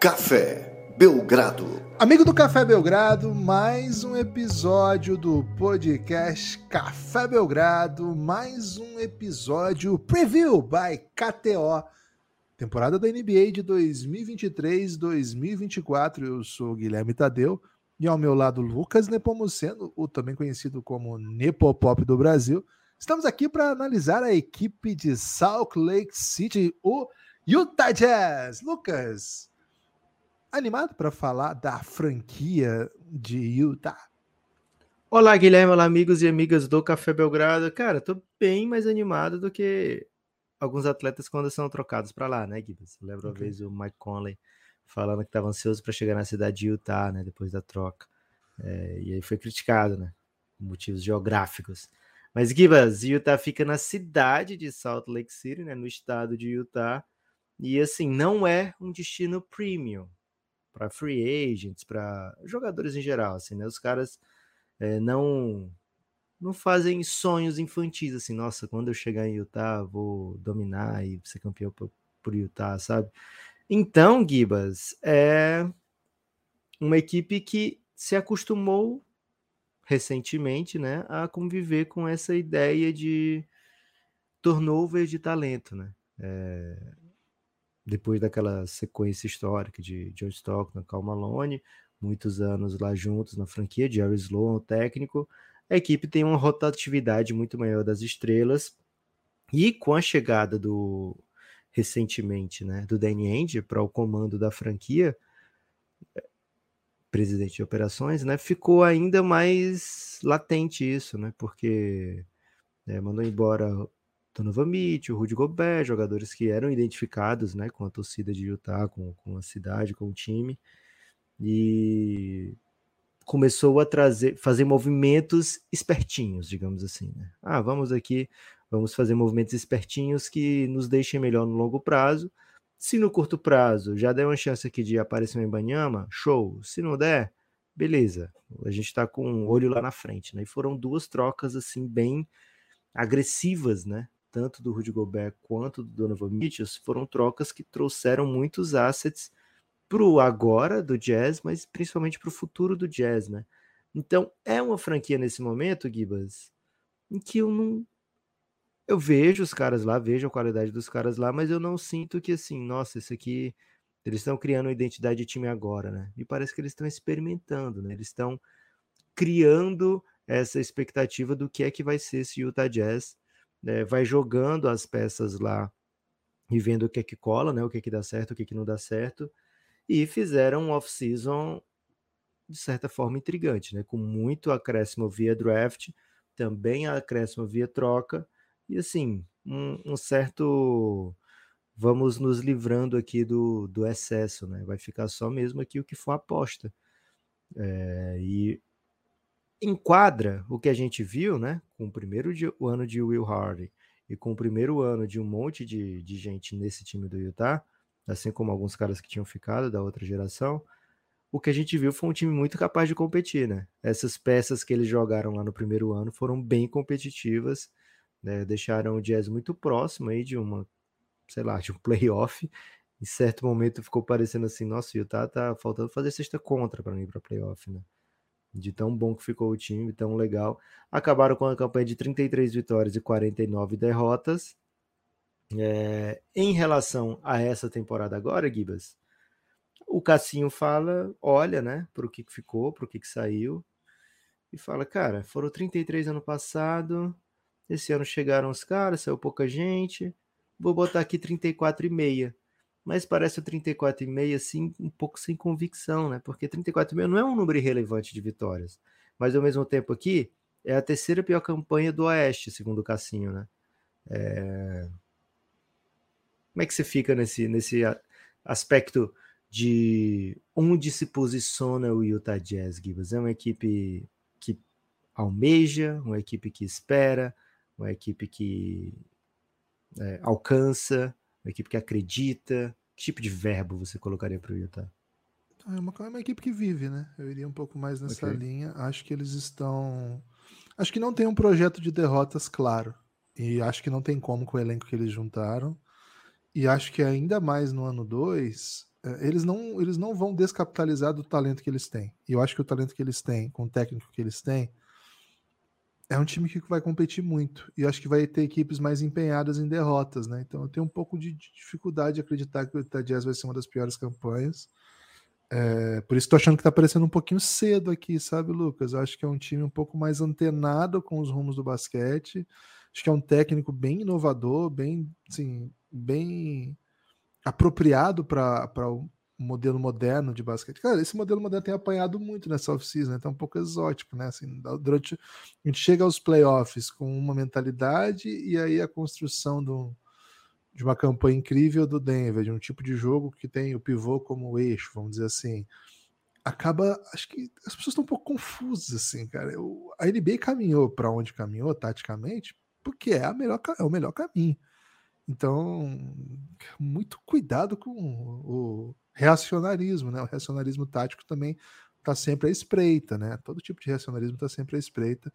Café Belgrado. Amigo do Café Belgrado, mais um episódio do podcast Café Belgrado, mais um episódio preview by KTO. Temporada da NBA de 2023-2024. Eu sou Guilherme Tadeu e ao meu lado Lucas Nepomuceno, o também conhecido como Nepopop do Brasil. Estamos aqui para analisar a equipe de Salt Lake City, o Utah Jazz. Lucas, animado para falar da franquia de Utah? Olá, Guilherme, olá, amigos e amigas do Café Belgrado. Cara, tô bem mais animado do que alguns atletas quando são trocados para lá, né, Gibbs? Lembra uma okay. vez o Mike Conley falando que estava ansioso para chegar na cidade de Utah, né, depois da troca. É, e aí foi criticado, né, por motivos geográficos. Mas Gibas, Utah fica na cidade de Salt Lake City, né, no estado de Utah, e assim, não é um destino premium, para free agents, para jogadores em geral, assim, né? Os caras é, não não fazem sonhos infantis, assim, nossa, quando eu chegar em Utah, vou dominar e ser campeão por, por Utah, sabe? Então, Gibas, é uma equipe que se acostumou recentemente, né, a conviver com essa ideia de turnover de talento, né? É, depois daquela sequência histórica de John Stockton, Cal Malone, muitos anos lá juntos na franquia, Jerry Sloan, o técnico, a equipe tem uma rotatividade muito maior das estrelas, e com a chegada do recentemente, né, do Danny Ainge para o comando da franquia, presidente de operações, né, ficou ainda mais latente isso, né, porque é, mandou embora Donovan Mitchell, Rudy Gobert, jogadores que eram identificados né, com a torcida de Utah, com, com a cidade, com o time. E começou a trazer, fazer movimentos espertinhos, digamos assim. Né? Ah, vamos aqui, vamos fazer movimentos espertinhos que nos deixem melhor no longo prazo. Se no curto prazo já der uma chance aqui de aparecer um Embanyama, show. Se não der, beleza. A gente está com um olho lá na frente, né? E foram duas trocas assim bem agressivas, né? Tanto do Rudy Gobert quanto do Donovan Mitchell, foram trocas que trouxeram muitos assets para o agora do Jazz, mas principalmente para o futuro do Jazz, né? Então é uma franquia nesse momento, Gibas, em que eu não. Eu vejo os caras lá, vejo a qualidade dos caras lá, mas eu não sinto que assim, nossa, isso aqui. Eles estão criando uma identidade de time agora, né? E parece que eles estão experimentando, né? Eles estão criando essa expectativa do que é que vai ser esse Utah Jazz né, vai jogando as peças lá e vendo o que é que cola, né, o que é que dá certo, o que é que não dá certo, e fizeram um off-season de certa forma intrigante, né, com muito acréscimo via draft, também acréscimo via troca, e assim, um, um certo vamos nos livrando aqui do, do excesso, né? Vai ficar só mesmo aqui o que for aposta. É, e enquadra o que a gente viu, né? Com o primeiro de, o ano de Will Hardy e com o primeiro ano de um monte de, de gente nesse time do Utah, assim como alguns caras que tinham ficado da outra geração, o que a gente viu foi um time muito capaz de competir, né? Essas peças que eles jogaram lá no primeiro ano foram bem competitivas, né? deixaram o Jazz muito próximo aí de uma, sei lá, de um playoff. Em certo momento ficou parecendo assim, nossa, o Utah tá faltando fazer sexta contra para mim para playoff, né? De tão bom que ficou o time, tão legal. Acabaram com a campanha de 33 vitórias e 49 derrotas. É, em relação a essa temporada agora, Gibas, o Cassinho fala, olha, né, para o que ficou, para o que saiu, e fala, cara, foram 33 ano passado, esse ano chegaram os caras, saiu pouca gente, vou botar aqui 34,5 mas parece o 34,5 assim, um pouco sem convicção, né? Porque 34,5 não é um número irrelevante de vitórias, mas ao mesmo tempo aqui é a terceira pior campanha do Oeste, segundo o Cassinho, né? É... Como é que você fica nesse, nesse aspecto de onde se posiciona o Utah Jazz, Gibbs? É uma equipe que almeja, uma equipe que espera, uma equipe que é, alcança, uma equipe que acredita, que tipo de verbo você colocaria para o Utah? É uma, é uma equipe que vive, né? Eu iria um pouco mais nessa okay. linha. Acho que eles estão. Acho que não tem um projeto de derrotas claro. E acho que não tem como com o elenco que eles juntaram. E acho que ainda mais no ano 2, é, eles não, eles não vão descapitalizar do talento que eles têm. E eu acho que o talento que eles têm, com o técnico que eles têm, é um time que vai competir muito. E acho que vai ter equipes mais empenhadas em derrotas, né? Então eu tenho um pouco de dificuldade de acreditar que o Utah Jazz vai ser uma das piores campanhas. É, por isso estou achando que está parecendo um pouquinho cedo aqui, sabe, Lucas? Eu acho que é um time um pouco mais antenado com os rumos do basquete. Acho que é um técnico bem inovador, bem, assim, bem apropriado para modelo moderno de basquete. Cara, esse modelo moderno tem apanhado muito nessa off-season, né? Tá um pouco exótico, né? Assim, durante, a gente chega aos playoffs com uma mentalidade e aí a construção do, de uma campanha incrível do Denver, de um tipo de jogo que tem o pivô como eixo, vamos dizer assim. Acaba, acho que as pessoas estão um pouco confusas, assim, cara. Eu, a NBA caminhou para onde caminhou, taticamente, porque é, a melhor, é o melhor caminho. Então, muito cuidado com o reacionarismo, né? O reacionarismo tático também está sempre à espreita, né? Todo tipo de reacionarismo está sempre à espreita.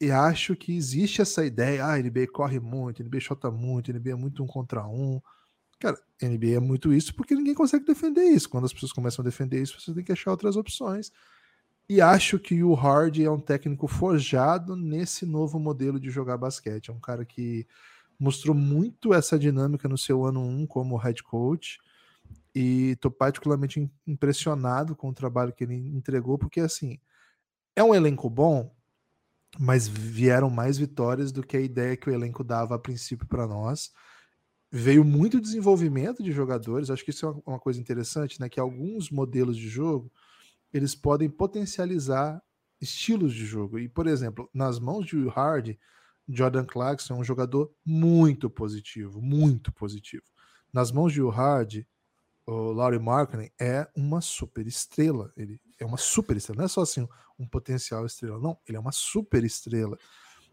E acho que existe essa ideia, ah, NBA corre muito, NBA chota muito, NBA é muito um contra um. Cara, NBA é muito isso porque ninguém consegue defender isso. Quando as pessoas começam a defender isso, você tem que achar outras opções. E acho que o Hard é um técnico forjado nesse novo modelo de jogar basquete. É um cara que mostrou muito essa dinâmica no seu ano 1 como head coach. E estou particularmente impressionado com o trabalho que ele entregou, porque assim é um elenco bom, mas vieram mais vitórias do que a ideia que o elenco dava a princípio para nós. Veio muito desenvolvimento de jogadores, acho que isso é uma coisa interessante, né? Que alguns modelos de jogo eles podem potencializar estilos de jogo. E, por exemplo, nas mãos de Will Hardy, Jordan Clarkson é um jogador muito positivo, muito positivo. Nas mãos de Will Hardy, o Laurie Markkinen é uma super estrela. Ele é uma super estrela, não é só assim um potencial estrela, não. Ele é uma super estrela.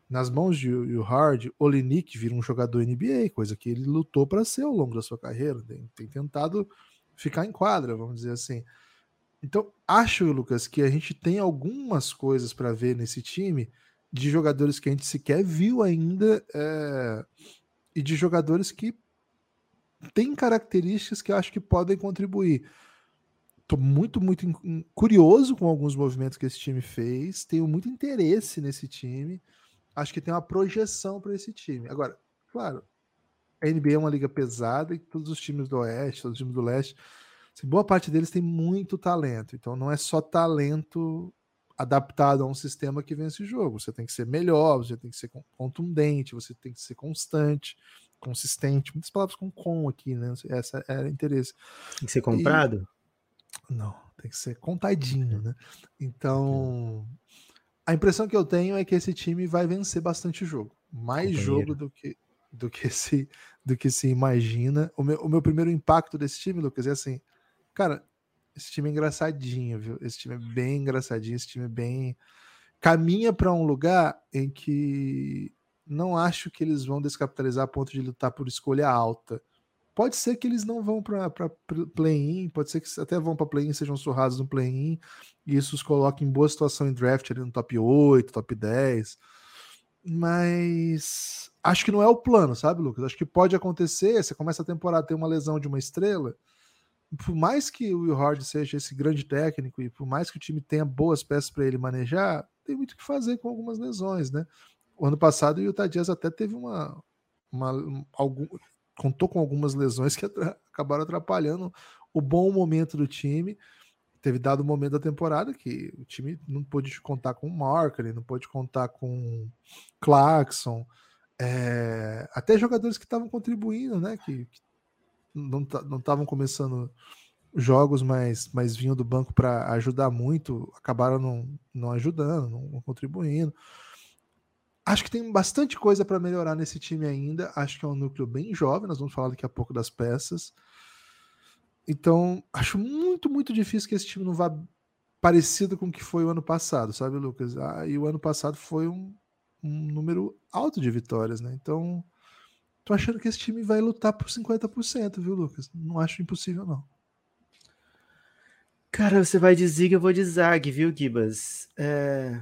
Nas mãos de Will Hard, Olinik vira um jogador NBA, coisa que ele lutou para ser ao longo da sua carreira. Tem, tem tentado ficar em quadra, vamos dizer assim. Então, acho, Lucas, que a gente tem algumas coisas para ver nesse time de jogadores que a gente sequer viu ainda é, e de jogadores que têm características que eu acho que podem contribuir. Estou muito, muito curioso com alguns movimentos que esse time fez, tenho muito interesse nesse time, acho que tem uma projeção para esse time. Agora, claro, a NBA é uma liga pesada e todos os times do Oeste, todos os times do Leste, assim, boa parte deles tem muito talento, então não é só talento adaptado a um sistema que vence o jogo. Você tem que ser melhor, você tem que ser contundente, você tem que ser constante, consistente. Muitas palavras com com aqui, né? Essa era o interesse. Tem que ser comprado? E... Não, tem que ser contadinho, né? Então, a impressão que eu tenho é que esse time vai vencer bastante jogo. Mais Companheiro. jogo do que do que se do que se imagina. O meu, o meu primeiro impacto desse time, Lucas, é assim, cara, esse time é engraçadinho, viu? Esse time é bem engraçadinho, esse time é bem. Caminha para um lugar em que não acho que eles vão descapitalizar a ponto de lutar por escolha alta. Pode ser que eles não vão para play-in, pode ser que até vão para play-in, sejam surrados no play-in, e isso os coloque em boa situação em draft ali no top 8, top 10. Mas acho que não é o plano, sabe, Lucas? Acho que pode acontecer. Você começa a temporada, tem uma lesão de uma estrela por mais que o Will Hard seja esse grande técnico e por mais que o time tenha boas peças para ele manejar, tem muito o que fazer com algumas lesões, né? O ano passado o Utah Jazz até teve uma, uma algum, contou com algumas lesões que acabaram atrapalhando o bom momento do time. Teve dado o momento da temporada que o time não pôde contar com o Marker, não pôde contar com Clarkson, é, até jogadores que estavam contribuindo, né? Que, que não estavam começando jogos, mas, mas vinham do banco para ajudar muito, acabaram não, não ajudando, não contribuindo. Acho que tem bastante coisa para melhorar nesse time ainda. Acho que é um núcleo bem jovem. Nós vamos falar daqui a pouco das peças. Então, acho muito, muito difícil que esse time não vá parecido com o que foi o ano passado, sabe, Lucas? Ah, e o ano passado foi um, um número alto de vitórias, né? Então, Tô achando que esse time vai lutar por 50%, viu, Lucas? Não acho impossível, não. Cara, você vai de Zig, eu vou de Zag, viu, Gibas? É...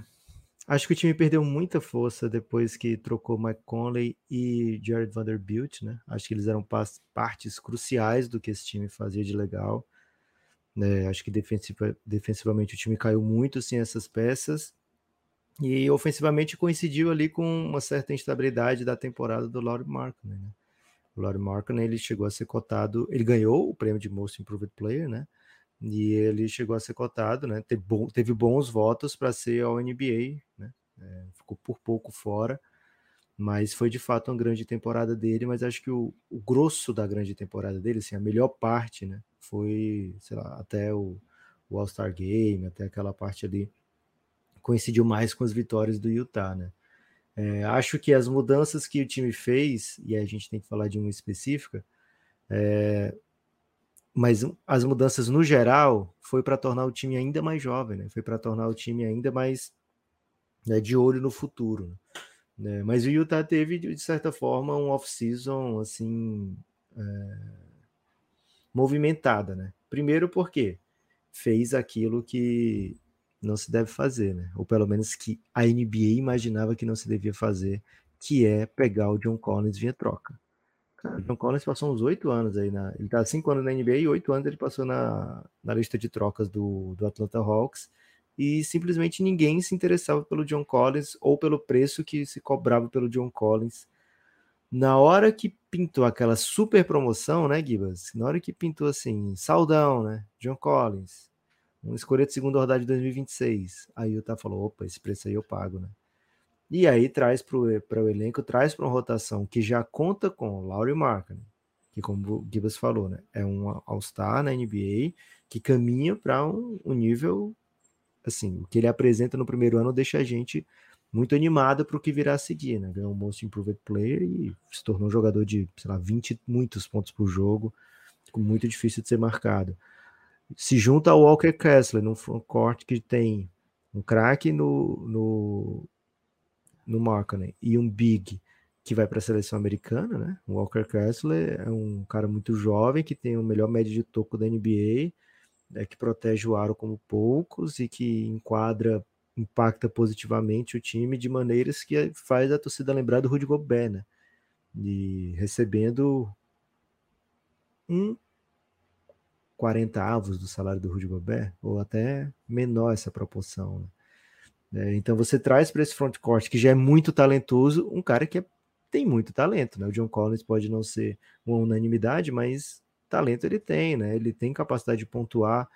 Acho que o time perdeu muita força depois que trocou Mike Conley e Jared Vanderbilt, né? Acho que eles eram partes cruciais do que esse time fazia de legal. Né? Acho que defensiva, defensivamente o time caiu muito sem essas peças. E ofensivamente coincidiu ali com uma certa instabilidade da temporada do Laurie Markkinen. Né? O Laurie Markkinen ele chegou a ser cotado, ele ganhou o prêmio de Most Improved Player, né? E ele chegou a ser cotado, né? Teve, bom, teve bons votos para ser ao NBA, né? É, ficou por pouco fora, mas foi de fato uma grande temporada dele. Mas acho que o, o grosso da grande temporada dele, assim, a melhor parte, né? Foi, sei lá, até o, o All-Star Game, até aquela parte ali, coincidiu mais com as vitórias do Utah, né? É, acho que as mudanças que o time fez, e a gente tem que falar de uma específica, é, mas as mudanças no geral foi para tornar o time ainda mais jovem, né? Foi para tornar o time ainda mais né, de olho no futuro. Né? Mas o Utah teve de certa forma um off-season assim é... movimentada, né? Primeiro porque fez aquilo que não se deve fazer, né? Ou pelo menos que a NBA imaginava que não se devia fazer, que é pegar o John Collins via troca. John Collins passou uns oito anos aí. Na, ele tá cinco anos na NBA e oito anos ele passou na, na lista de trocas do, do Atlanta Hawks. E simplesmente ninguém se interessava pelo John Collins ou pelo preço que se cobrava pelo John Collins. Na hora que pintou aquela super promoção, né, Gibas? Na hora que pintou assim, saudão, né? John Collins, um escolha de segunda rodada de 2026. Aí o Utah falou: opa, esse preço aí eu pago, né? E aí traz para o elenco, traz para uma rotação que já conta com Laurie Markkinen, que como o Gibas falou, né, é um All-Star na NBA, que caminha para um, um, nível, assim, o que ele apresenta no primeiro ano deixa a gente muito animado para o que virá a seguir, né, ganhou um Most Improved Player e se tornou um jogador de, sei lá, 20 muitos pontos por jogo, muito difícil de ser marcado. Se junta ao Walker Kessler, num corte que tem um craque no, no no Markkanen e um big que vai para a seleção americana, né? O Walker Kessler é um cara muito jovem que tem o melhor médio de toco da NBA, né, que protege o aro como poucos e que enquadra, impacta positivamente o time de maneiras que faz a torcida lembrar do Rudy Gobert, né? E recebendo um 40 avos do salário do Rudy Gobert, ou até menor essa proporção. Né? É, então você traz para esse frontcourt que já é muito talentoso um cara que é, tem muito talento, né? O John Collins pode não ser uma unanimidade, mas talento ele tem, né? Ele tem capacidade de pontuar,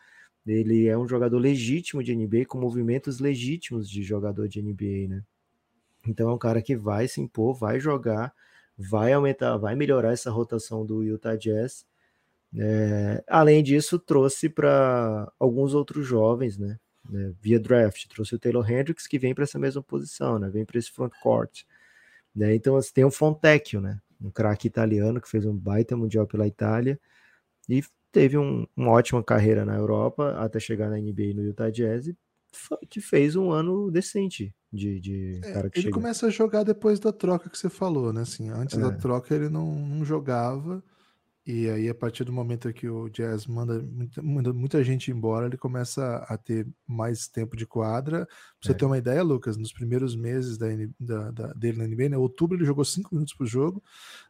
ele é um jogador legítimo de NBA com movimentos legítimos de jogador de NBA, né? Então é um cara que vai se impor, vai jogar, vai aumentar, vai melhorar essa rotação do Utah Jazz. É, além disso, trouxe para alguns outros jovens, né? Né, via draft. Trouxe o Taylor Hendricks, que vem para essa mesma posição, né, vem para esse front court. Né, então, assim, tem o Fontecchio, né, um craque italiano que fez um baita mundial pela Itália e teve um, uma ótima carreira na Europa até chegar na NBA no Utah Jazz que fez um ano decente de, de é, Ele chega. começa a jogar depois da troca que você falou, né? Assim, antes é. da troca ele não, não jogava. E aí, a partir do momento que o Jazz manda muita, muita gente embora, ele começa a ter mais tempo de quadra. Pra você é. ter uma ideia, Lucas, nos primeiros meses da, da, da, dele na NBA, né? Outubro ele jogou 5 minutos por jogo,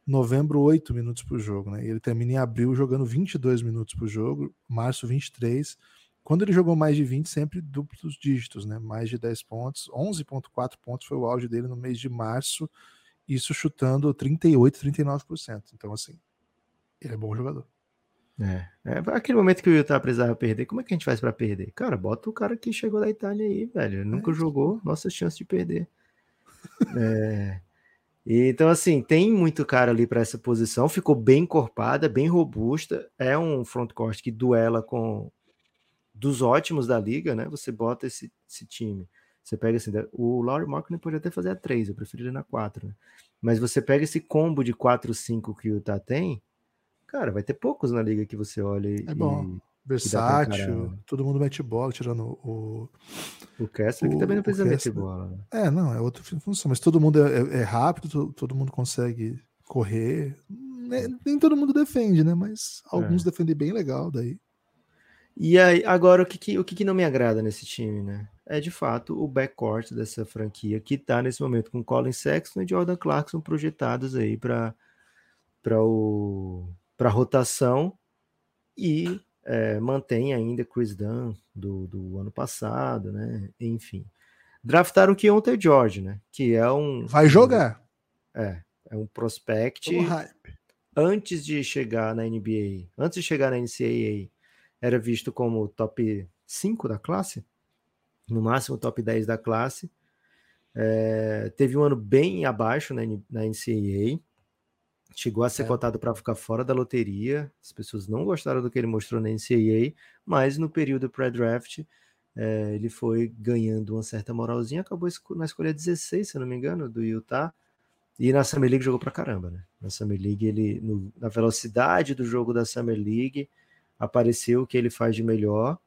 novembro 8 minutos por jogo, né? E ele termina em abril jogando 22 minutos por jogo, março 23. Quando ele jogou mais de 20, sempre duplos dígitos, né? Mais de 10 pontos, 11.4 pontos foi o auge dele no mês de março, isso chutando 38, 39%. Então, assim, ele é bom jogador. É, é aquele momento que o Utah precisava perder, como é que a gente faz para perder? Cara, bota o cara que chegou da Itália aí, velho. Ele nunca é jogou, nossa chance de perder. é, então, assim, tem muito cara ali para essa posição, ficou bem encorpada, bem robusta. É um frontcourt que duela com dos ótimos da liga, né? Você bota esse, esse time. Você pega assim, o Laurie Markkinen pode até fazer a 3, eu prefiro ele na 4, né? Mas você pega esse combo de 4 5 que o Utah tem, Cara, vai ter poucos na liga que você olha e. É bom. Versátil, todo mundo mete bola, tirando o. O Kessler, que também não precisa meter bola. Né? É, não, é outra função, mas todo mundo é, é, é rápido, todo, mundo consegue correr. Nem, nem, todo mundo defende, né? Mas alguns é. defendem bem legal daí. E aí, agora, o que, que o que, que, não me agrada nesse time, né? É de fato o backcourt dessa franquia que tá nesse momento com Colin Sexton e Jordan Clarkson projetados aí para para o para rotação e é, mantém ainda Chris Dunn do, do ano passado, né? Enfim, draftaram o Keontae George, né? Que é um vai jogar. É, é um prospect antes de chegar na NBA, antes de chegar na NCAA era visto como top 5 da classe, no máximo top 10 da classe. É, teve um ano bem abaixo na, na NCAA, chegou a ser é. cotado para ficar fora da loteria. As pessoas não gostaram do que ele mostrou na NCAA, mas no período pré-draft é, ele foi ganhando uma certa moralzinha. Acabou na escolha 16, se não me engano, do Utah. E na Summer League jogou para caramba, né? Na Summer League, ele, no, na velocidade do jogo da Summer League, apareceu o que ele faz de melhor.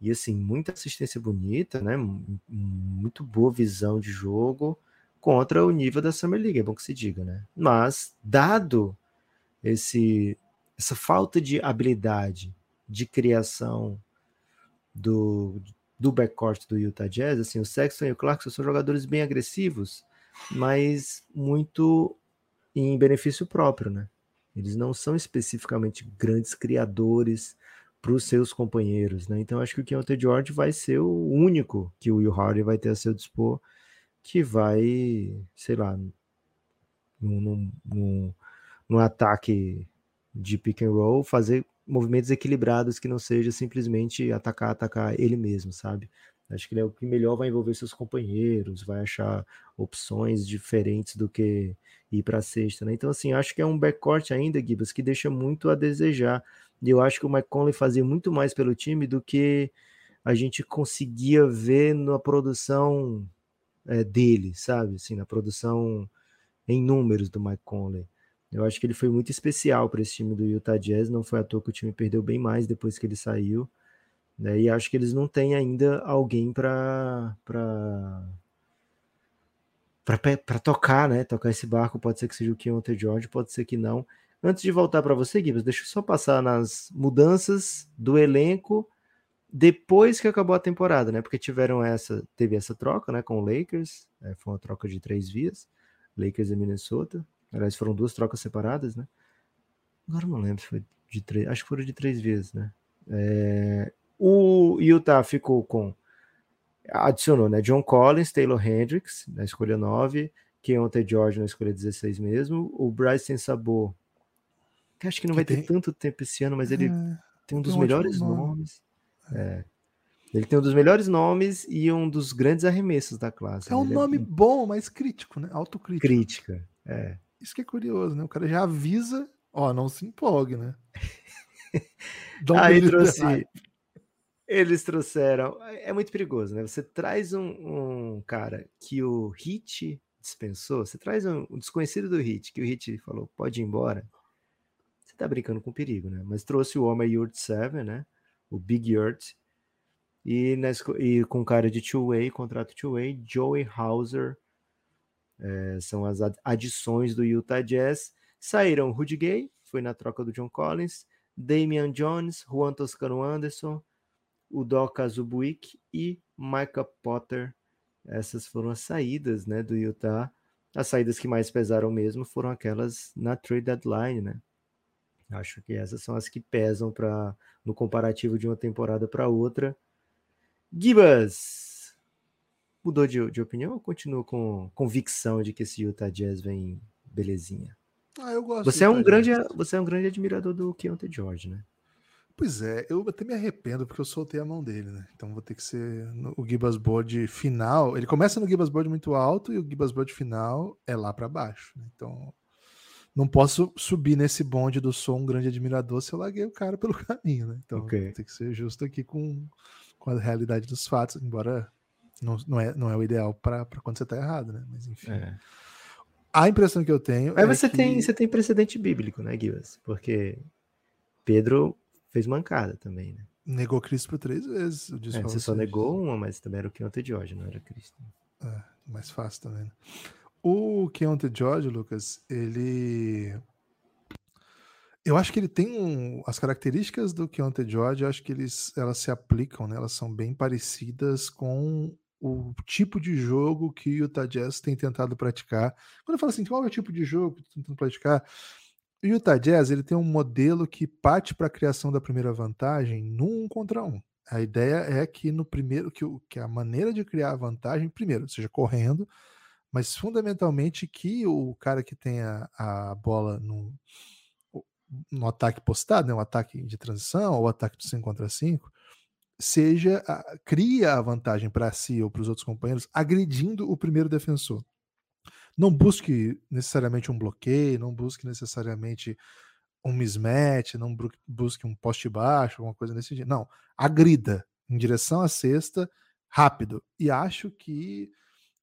E assim, muita assistência bonita, né? Muito boa visão de jogo contra o nível da Summer League, é bom que se diga, né? Mas, dado esse, essa falta de habilidade de criação do, do backcourt do Utah Jazz, assim, o Sexton e o Clarkson são jogadores bem agressivos, mas muito em benefício próprio, né? Eles não são especificamente grandes criadores para os seus companheiros, né? Então acho que o Keontae George vai ser o único que o Will Hardy vai ter a seu dispor que vai, sei lá, num, num, num, num ataque de pick and roll, fazer movimentos equilibrados que não seja simplesmente atacar, atacar ele mesmo, sabe? Acho que ele é o que melhor vai envolver seus companheiros, vai achar opções diferentes do que ir para a sexta, né? Então, assim, acho que é um backcourt ainda, Gibas, que deixa muito a desejar. E eu acho que o Mike Conley fazia muito mais pelo time do que a gente conseguia ver na produção é, dele, sabe? Assim, na produção em números do Mike Conley. Eu acho que ele foi muito especial para esse time do Utah Jazz. Não foi à toa que o time perdeu bem mais depois que ele saiu. Né? E acho que eles não têm ainda alguém para para tocar, né? Tocar esse barco. Pode ser que seja o Keontae George, pode ser que não. Antes de voltar para você, Gibbs, deixa eu só passar nas mudanças do elenco depois que acabou a temporada, né? Porque tiveram essa, teve essa troca, né, com o Lakers, é, foi uma troca de três vias, Lakers e Minnesota. Aliás, foram duas trocas separadas, né? Agora não lembro se foi de três, acho que foram de três vias, né? É, o Utah ficou com. Adicionou, né? John Collins, Taylor Hendricks na escolha 9, Keontae George na escolha 16 mesmo, o Bryson Sabor, que acho que não que vai tem... ter tanto tempo esse ano, mas ele é, tem um dos melhores nomes. É. Ele tem um dos melhores nomes e um dos grandes arremessos da classe. É um né? nome é... bom, mas crítico, né? Autocrítico. Crítica, é. Isso que é curioso, né? O cara já avisa, ó, não se empolgue, né? Aí trouxe, eles trouxeram. É muito perigoso, né? Você traz um, um cara que o Hit dispensou, você traz um, um, desconhecido do Hit, que o Hit falou, pode ir embora. Você tá brincando com perigo, né? Mas trouxe o homem Yurt Seven, né? O Big Yurt. E, e com cara de two-way, contrato two-way, Joey Hauser. É, são as adições do Utah Jazz. Saíram Rudy Gay, foi na troca do John Collins, Damian Jones, Juan Toscano Anderson, o Doka Zubuik e Micah Potter. Essas foram as saídas né, do Utah. As saídas que mais pesaram mesmo foram aquelas na trade deadline, né? Acho que essas são as que pesam para no comparativo de uma temporada para outra. Gibas mudou de, de opinião ou continua com convicção de que esse Utah Jazz vem belezinha? Ah, eu gosto. Você é um grande, você é um grande admirador do Keontae George, né? Pois é, eu até me arrependo porque eu soltei a mão dele, né? Então vou ter que ser no, o Gibas Board final. Ele começa no Gibas Board muito alto e o Gibas Board final é lá para baixo. Né? Então não posso subir nesse bonde do sou um grande admirador se eu larguei o cara pelo caminho, né? Então okay. tem que ser justo aqui com, com a realidade dos fatos, embora não, não, é, não é o ideal para quando você tá errado, né? Mas enfim. É. A impressão que eu tenho. Aí é você, que... tem, você tem precedente bíblico, né, Gibas? Porque Pedro fez mancada também, né? Negou Cristo por três vezes. É, você só negou uma, mas também era o Keontae George, não era Cristo. É, mais fácil também. Né? O Keontae George, Lucas, ele... Eu acho que ele tem um, as características do Keontae George, eu acho que eles, elas se aplicam, né? Elas são bem parecidas com o tipo de jogo que o Utah Jazz tem tentado praticar. Quando eu falo assim, qual é o tipo de jogo que tentando praticar? O Utah Jazz ele tem um modelo que parte para a criação da primeira vantagem num um contra um. A ideia é que no primeiro que, que a maneira de criar a vantagem, primeiro, seja correndo, mas fundamentalmente que o cara que tem a, a bola no, no ataque postado, né, o ataque de transição, ou ataque de 5 contra 5, seja cria a vantagem para si ou para os outros companheiros, agredindo o primeiro defensor. Não busque necessariamente um bloqueio, não busque necessariamente um mismatch, não busque um poste baixo, alguma coisa nesse sentido. Não, agrida em direção à cesta, rápido. E acho que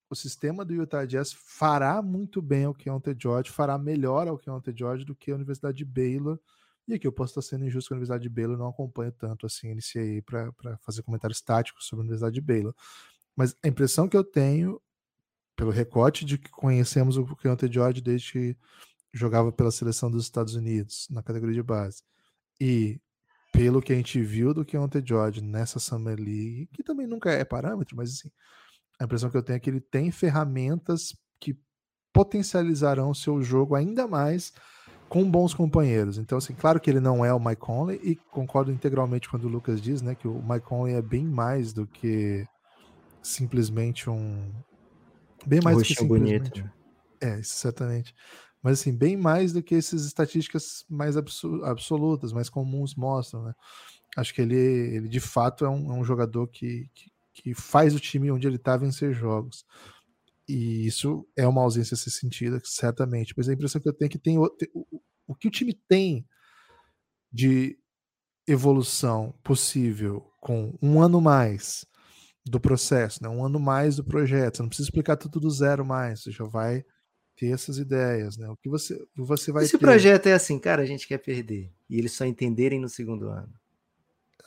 o sistema do Utah Jazz fará muito bem ao Keontae George, fará melhor ao Keontae George do que a Universidade de Baylor. E aqui eu posso estar sendo injusto com a Universidade de Baylor, não acompanho tanto assim a para fazer comentários táticos sobre a Universidade de Baylor. Mas a impressão que eu tenho, pelo recorte de que conhecemos o Keontae George desde que jogava pela seleção dos Estados Unidos, na categoria de base, e pelo que a gente viu do Keontae George nessa Summer League, que também nunca é parâmetro, mas assim, a impressão que eu tenho é que ele tem ferramentas que potencializarão o seu jogo ainda mais com bons companheiros. Então, assim, claro que ele não é o Mike Conley e concordo integralmente quando o Lucas diz, né, que o Mike Conley é bem mais do que simplesmente um bem mais do que simplesmente. Bonito, né? É, certamente. Mas assim, bem mais do que essas estatísticas mais absolutas, mais comuns mostram, né? Acho que ele, ele de fato é um, é um jogador que, que, que faz o time onde ele está vencer jogos. E isso é uma ausência a ser sentida, certamente. Mas a impressão que eu tenho é que tem o, o, que o time tem de evolução possível com um ano mais do processo, né? um ano mais do projeto. Você não precisa explicar tudo do zero mais, você já vai ter essas ideias, né? O que você, você vai e se ter... projeto é assim, cara, a gente quer perder e eles só entenderem no segundo ano.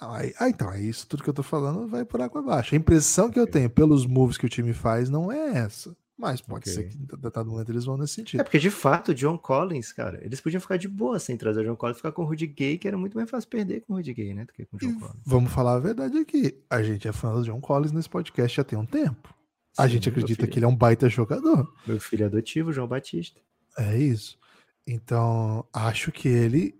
Ah, então, é isso tudo que eu tô falando vai por água abaixo. A impressão que eu tenho pelos moves que o time faz não é essa. Mas pode okay. ser que em momento eles vão nesse sentido. É porque, de fato, o John Collins, cara, eles podiam ficar de boa sem trazer o John Collins ficar com o Rudy Gay, que era muito mais fácil perder com o Rudy Gay, né? Do que com o John e Collins. Vamos falar a verdade aqui. A gente é fã do John Collins nesse podcast já tem um tempo. Sim, a gente acredita que ele é um baita jogador. Meu filho adotivo, João Batista. É isso. Então, acho que ele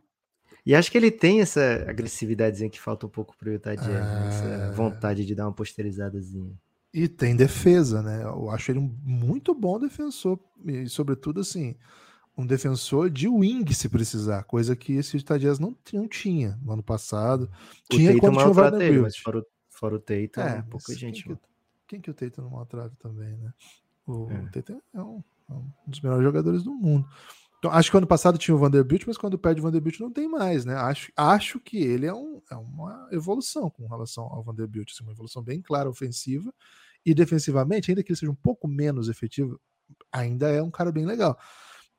e acho que ele tem essa agressividadezinha que falta um pouco pro Utah Jazz, né? essa é. vontade de dar uma posterizadazinha. E tem defesa, né? Eu acho ele um muito bom defensor, e sobretudo assim, um defensor de wing se precisar, coisa que esse Utah Jazz não, não tinha no ano passado. O tinha Tatum quando tinha o Vanderbilt. Mas fora, fora o Tatum, é, pouca gente. Quem que, quem que o Tatum não maltrata também, né? O, é. o Tatum é um, é um dos melhores jogadores do mundo. Então, acho que ano passado tinha o Vanderbilt, mas quando perde o Vanderbilt não tem mais, né? Acho, acho que ele é, um, é uma evolução com relação ao Vanderbilt, assim, uma evolução bem clara ofensiva e defensivamente, ainda que ele seja um pouco menos efetivo, ainda é um cara bem legal.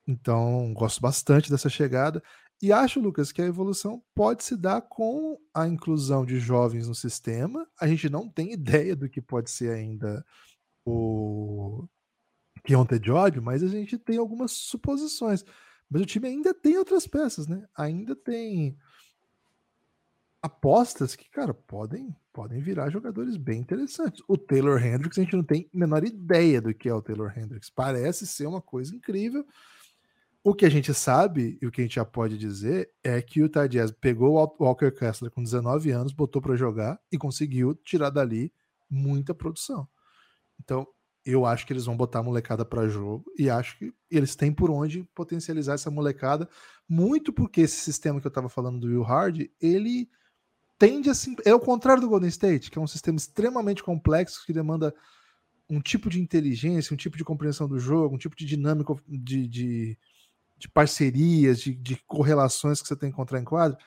Então, gosto bastante dessa chegada e acho, Lucas, que a evolução pode se dar com a inclusão de jovens no sistema. A gente não tem ideia do que pode ser ainda o Keontae George, mas a gente tem algumas suposições. Mas o time ainda tem outras peças, né? Ainda tem apostas que, cara, podem, podem virar jogadores bem interessantes. O Taylor Hendricks, a gente não tem a menor ideia do que é o Taylor Hendricks. Parece ser uma coisa incrível. O que a gente sabe e o que a gente já pode dizer é que o Jazz pegou o Walker Kessler com 19 anos, botou para jogar e conseguiu tirar dali muita produção. Então, eu acho que eles vão botar a molecada para jogo e acho que eles têm por onde potencializar essa molecada, muito porque esse sistema que eu estava falando do Will Hard, ele tende a é o contrário do Golden State, que é um sistema extremamente complexo que demanda um tipo de inteligência, um tipo de compreensão do jogo, um tipo de dinâmica de, de, de parcerias, de, de correlações que você tem que encontrar em quadro,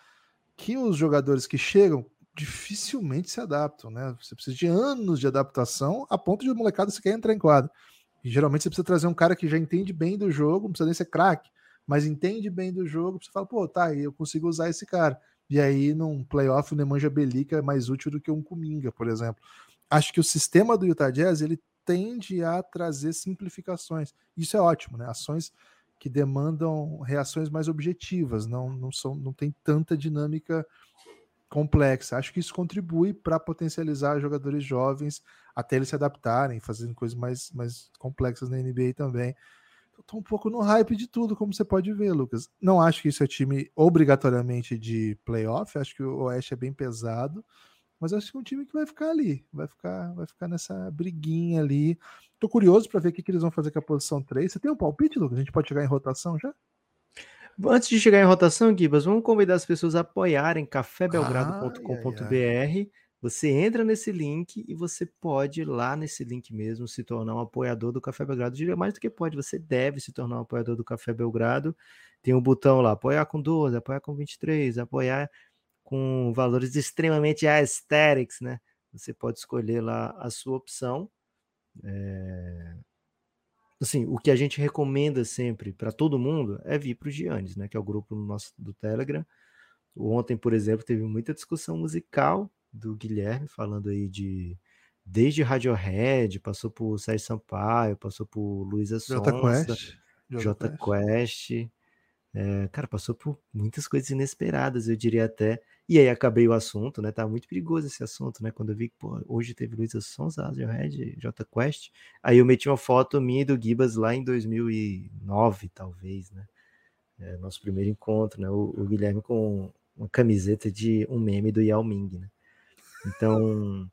que os jogadores que chegam dificilmente se adaptam, né? Você precisa de anos de adaptação a ponto de o molecada você quer entrar em quadro. E geralmente você precisa trazer um cara que já entende bem do jogo, não precisa nem ser craque, mas entende bem do jogo, você fala, pô, tá, eu consigo usar esse cara. E aí, num playoff, o Nemanja Belica é mais útil do que um Kuminga, por exemplo. Acho que o sistema do Utah Jazz, ele tende a trazer simplificações. Isso é ótimo, né? Ações que demandam reações mais objetivas, não, não, são, não tem tanta dinâmica complexa. Acho que isso contribui para potencializar jogadores jovens até eles se adaptarem, fazendo coisas mais, mais complexas na NBA também. Estou um pouco no hype de tudo, como você pode ver, Lucas. Não acho que isso é time obrigatoriamente de playoff, acho que o Oeste é bem pesado, mas acho que é um time que vai ficar ali, vai ficar, vai ficar nessa briguinha ali. Tô curioso para ver o que, que eles vão fazer com a posição 3. Você tem um palpite, Lucas? A gente pode chegar em rotação já? Antes de chegar em rotação, Gibas, vamos convidar as pessoas a apoiarem cafébelgrado.com.br. Você entra nesse link e você pode lá nesse link mesmo se tornar um apoiador do Café Belgrado. Diria mais do que pode, você deve se tornar um apoiador do Café Belgrado. Tem um botão lá, apoiar com 12, apoiar com 23, apoiar com valores extremamente aesthetics, né? Você pode escolher lá a sua opção. É... Assim, o que a gente recomenda sempre para todo mundo é vir para o Giannis, né? Que é o grupo nosso do Telegram. Ontem, por exemplo, teve muita discussão musical do Guilherme falando aí de desde Radiohead, passou por Sérgio Sampaio, passou por Luísa Sonsa, J Quest, J Quest. É, cara, passou por muitas coisas inesperadas, eu diria até. E aí acabei o assunto, né? Tá muito perigoso esse assunto, né? Quando eu vi que, pô, hoje teve Luísa Sonza, Red, J Quest. Aí eu meti uma foto minha e do Gibas lá em 2009, talvez, né? É, nosso primeiro encontro, né? O, o, Guilherme com uma camiseta de um meme do Yao Ming, né? Então,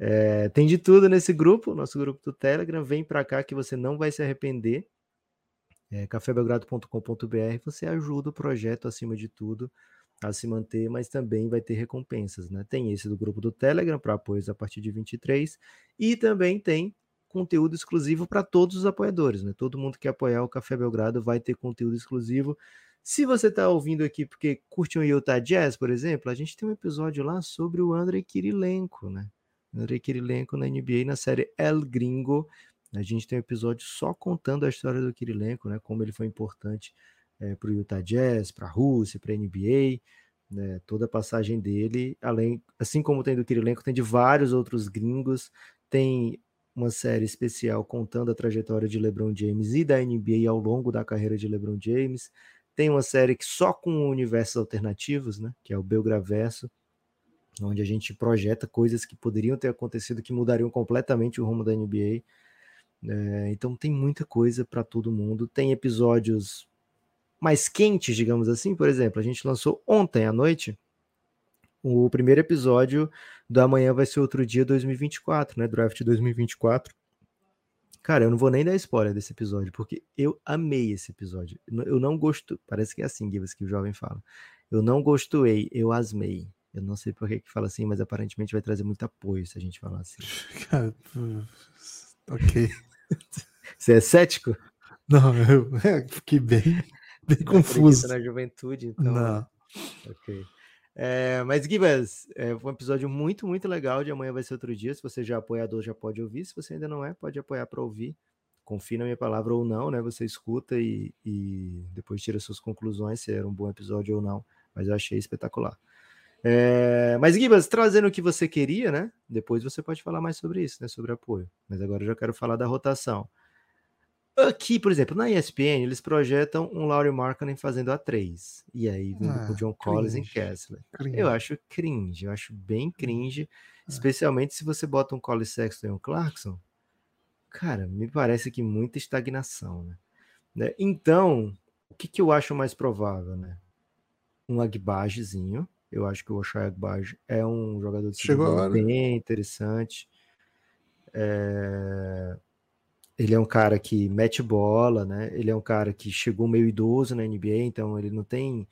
é, tem de tudo nesse grupo, nosso grupo do Telegram. Vem para cá que você não vai se arrepender é, cafébelgrado.com.br, você ajuda o projeto acima de tudo a se manter, mas também vai ter recompensas, né? Tem esse do grupo do Telegram para apoios a partir de 23 e também tem conteúdo exclusivo para todos os apoiadores, né? Todo mundo que apoiar o Café Belgrado vai ter conteúdo exclusivo. Se você está ouvindo aqui porque curte um Utah Jazz, por exemplo, a gente tem um episódio lá sobre o Andrei Kirilenko, né? Andrei Kirilenko na NBA na série El Gringo. A gente tem um episódio só contando a história do Kirilenko, né? Como ele foi importante é, para o Utah Jazz, para a Rússia, para a NBA, né? Toda a passagem dele, além, assim como tem do Kirilenko, tem de vários outros gringos. Tem uma série especial contando a trajetória de LeBron James e da NBA ao longo da carreira de LeBron James. Tem uma série que só com universos alternativos, né? Que é o Belgraverso, onde a gente projeta coisas que poderiam ter acontecido que mudariam completamente o rumo da NBA. É, então tem muita coisa para todo mundo. Tem episódios mais quentes, digamos assim. Por exemplo, a gente lançou ontem à noite o primeiro episódio do Amanhã Vai Ser Outro Dia 2024, né? Draft 2024. Cara, eu não vou nem dar spoiler desse episódio, porque eu amei esse episódio. Eu não gosto. Parece que é assim, Givas, que o jovem fala. Eu não gostei, eu asmei. Eu não sei por que, que fala assim, mas aparentemente vai trazer muito apoio se a gente falar assim. Cara, ok. Você é cético? Não, eu é, fiquei bem, bem confuso. na juventude, então. Não. Ok. É, mas, Gibas, é um episódio muito, muito legal. De amanhã vai ser outro dia. Se você já é apoiador, já pode ouvir. Se você ainda não é, pode apoiar para ouvir. Confie na minha palavra ou não, né? Você escuta e, e depois tira suas conclusões se era um bom episódio ou não. Mas eu achei espetacular. É, mas, Gibas, trazendo o que você queria, né? Depois você pode falar mais sobre isso, né? Sobre apoio. Mas agora eu já quero falar da rotação. Aqui, por exemplo, na ESPN, eles projetam um Laurie Markkinen fazendo a 3. E aí, vindo ah, com John Collins e Kessler. Cringe. Eu acho cringe, eu acho bem cringe. Ah. Especialmente se você bota um Collins Sexton e um Clarkson. Cara, me parece que muita estagnação, né? né? Então, o que, que eu acho mais provável, né? Um Agbagezinho eu acho que o Oshai Agbaji é um jogador de Chegou bem interessante. É... Ele é um cara que mete bola, né? Ele é um cara que chegou meio idoso na NBA, então ele não tem,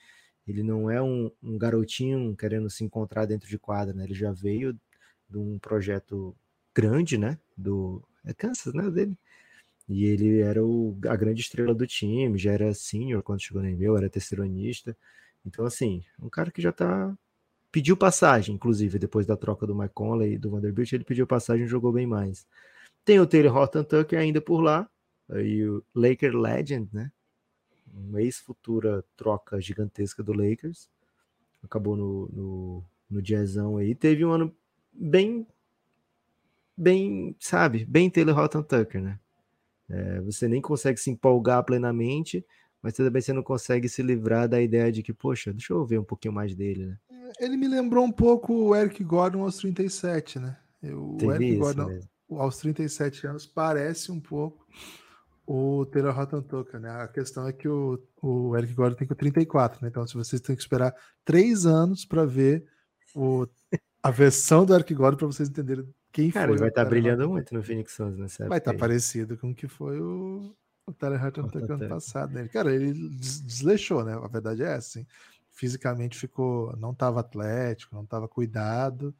ele não é um, um garotinho querendo se encontrar dentro de quadra, né? Ele já veio de um projeto grande, né? Do é Kansas, né? Dele. E ele era o, a grande estrela do time, já era senior quando chegou na NBA, era terceironista. Então, assim, um cara que já tá. Pediu passagem, inclusive, depois da troca do Mike Conley e do Vanderbilt, ele pediu passagem e jogou bem mais. Tem o Taylor Horton Tucker ainda por lá, aí o Laker Legend, né? Uma ex-futura troca gigantesca do Lakers. Acabou no, no, no jazzão aí. Teve um ano bem, bem, sabe, bem Taylor Horton Tucker, né? É, você nem consegue se empolgar plenamente, mas também você não consegue se livrar da ideia de que, poxa, deixa eu ver um pouquinho mais dele, né? Ele me lembrou um pouco o Eric Gordon aos 37, né? O Teve Eric Gordon mesmo. Aos 37 anos parece um pouco o Taylor Rotantoka, né? A questão é que o, o Eric Gordon tem com 34, né? Então, se vocês têm que esperar três anos para ver o, a versão do Eric Gordon para vocês entenderem quem Cara, foi. ele vai estar Taylor brilhando Rotantoka. muito no Phoenix Suns nessa Vai estar aí. parecido com o que foi o, o Tyler Hutton ano Rotantoka. passado. Né? Cara, ele des- desleixou, né? A verdade é essa. Assim. Fisicamente ficou, não estava atlético, não estava cuidado.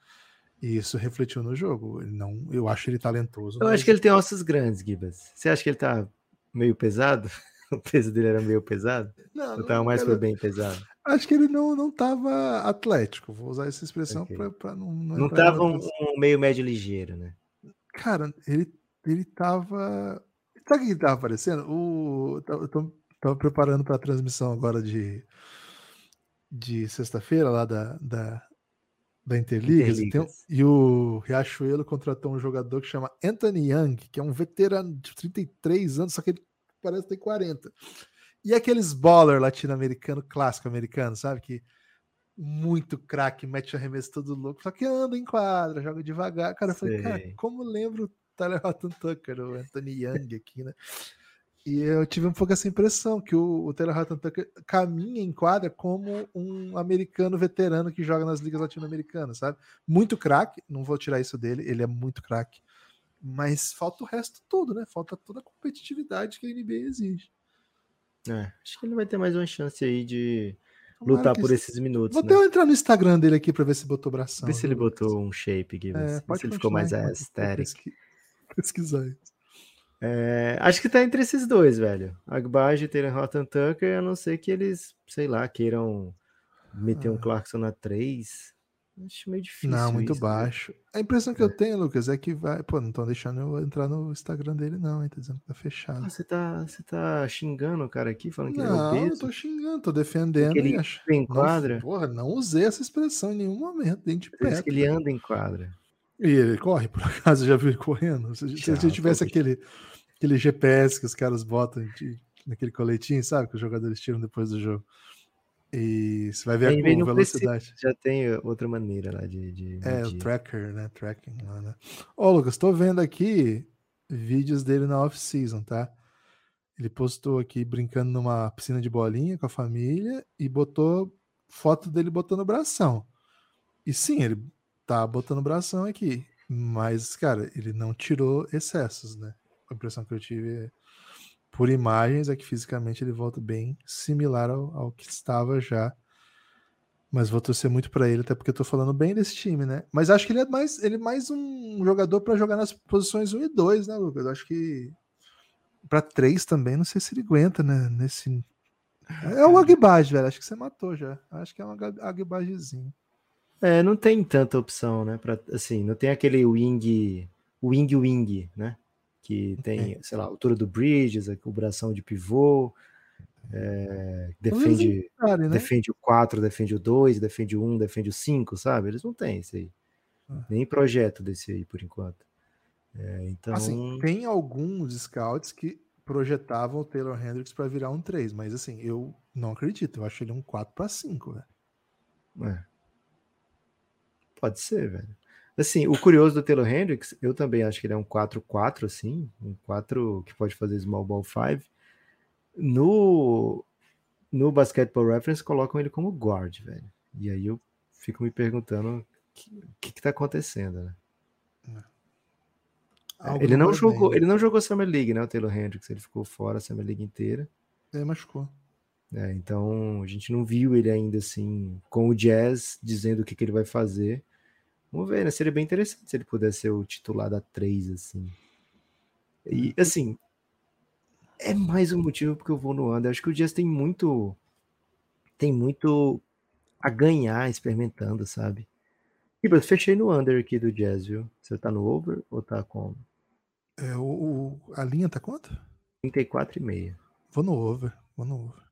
E isso refletiu no jogo. Ele não, eu acho ele talentoso. Eu mas acho que ele tem ossos grandes, Gibas. Você acha que ele tá meio pesado? O peso dele era meio pesado? não, não, tava mais cara, bem pesado? Acho que ele não não estava atlético. Vou usar essa expressão Ok. para não não, Não tava um, um meio médio ligeiro, né? Cara, ele ele tava. Sabe o que tava aparecendo? O, eu tô, tô preparando para a transmissão agora de, de sexta-feira lá da, da, da Interligas. E, tem Interligas. e o Riachuelo contratou um jogador que chama Anthony Young, que é um veterano de 33 anos, só que ele parece ter 40. E aqueles baller latino-americano, clássico americano, sabe? Que muito craque, mete arremesso todo louco, só que anda em quadra, joga devagar. Cara, eu falei, cara, como lembro o Tyler Horton Tucker, o Anthony Young aqui, né? E eu tive um pouco essa impressão que o, o Taylor Tucker caminha em quadra como um americano veterano que joga nas ligas latino-americanas, sabe? Muito craque, não vou tirar isso dele, ele é muito craque. Mas falta o resto todo, né? Falta toda a competitividade que a NBA exige. É, acho que ele vai ter mais uma chance aí de Tomara lutar por esses minutos, Vou né? até entrar no Instagram dele aqui para ver se botou bração. Ver se ele botou um shape, Gibas. É, se ele ficou mais aesthetic. pesqui- Pesquisar isso. É, acho que tá entre esses dois, velho. Agbaji e Taylor Horton Tucker, a não ser que eles, sei lá, queiram meter um Ah. Clarkson na 3. Acho meio difícil. Não, muito isso, né? baixo. A impressão que eu tenho, Lucas, é que vai. Pô, não estão deixando eu entrar no Instagram dele, não, hein? Tá dizendo que tá fechado. Ah, você tá, você tá xingando o cara aqui, falando que ele é Não, não obeso? tô xingando, tô defendendo. Ele anda em não, quadra? porra, não usei essa expressão em nenhum momento, nem de perto. que ele anda em quadra. E ele corre, por acaso, já viu ele correndo? Se, se Já, gente tivesse aquele, aquele GPS que os caras botam de- naquele coletinho, sabe? Que os jogadores tiram depois do jogo. E você vai ver A a, não precisa, velocidade. já tem outra maneira lá de, de É, o tracker, né? Tracking lá, né? Ô, Lucas, tô vendo aqui vídeos dele na off-season, tá? Ele postou aqui brincando numa piscina de bolinha com a família e botou foto dele botando bração. E sim, ele tá botando bração aqui. Mas, cara, ele não tirou excessos, né? A impressão que eu tive é, por imagens é que fisicamente ele volta bem similar ao, ao que estava já. Mas vou torcer muito pra ele, até porque eu tô falando bem desse time, né? Mas acho que ele é mais, ele é mais um jogador pra jogar nas posições 1 e 2, né, Lucas? Eu acho que pra 3 também, não sei se ele aguenta, né? Nesse. É o Agbage, velho. Acho que você matou já. Acho que é um Agbagezinho. É, não tem tanta opção, né? Pra, assim, não tem aquele wing, wing wing, né? Que tem, sei lá, a altura do Bridges, o bração de pivô, é, defende, né? defende o 4, defende o 2, defende o 1, defende o 5, sabe? Eles não têm isso aí. Ah. Nem projeto desse aí, por enquanto. É, então, Assim, tem alguns scouts que projetavam o Taylor Hendricks pra virar um 3, mas assim, eu não acredito. Eu acho ele um 4 para 5, velho. é. pode ser, velho. Assim, o curioso do Taylor Hendricks, eu também acho que ele é um 4-4, assim, um 4 que pode fazer small ball 5. No, no Basketball Reference colocam ele como guard, velho. E aí eu fico me perguntando o que, que, tá acontecendo, né? Algo ele não jogou, bem. ele não jogou Summer League, né, o Taylor Hendricks, ele ficou fora a Summer League inteira. Ele machucou. né? então a gente não viu ele ainda assim com o Jazz dizendo o que, que ele vai fazer. Vamos ver, né? Seria bem interessante se ele pudesse ser o titular da 3, assim. E assim, é mais um motivo porque eu vou no under. Acho que o Jazz tem muito tem muito a ganhar experimentando, sabe? E eu fechei no under aqui do Jazz, viu? Você tá no over ou tá com É, o, o- a linha tá quanto? 34,5? Vou no over. Vou no over.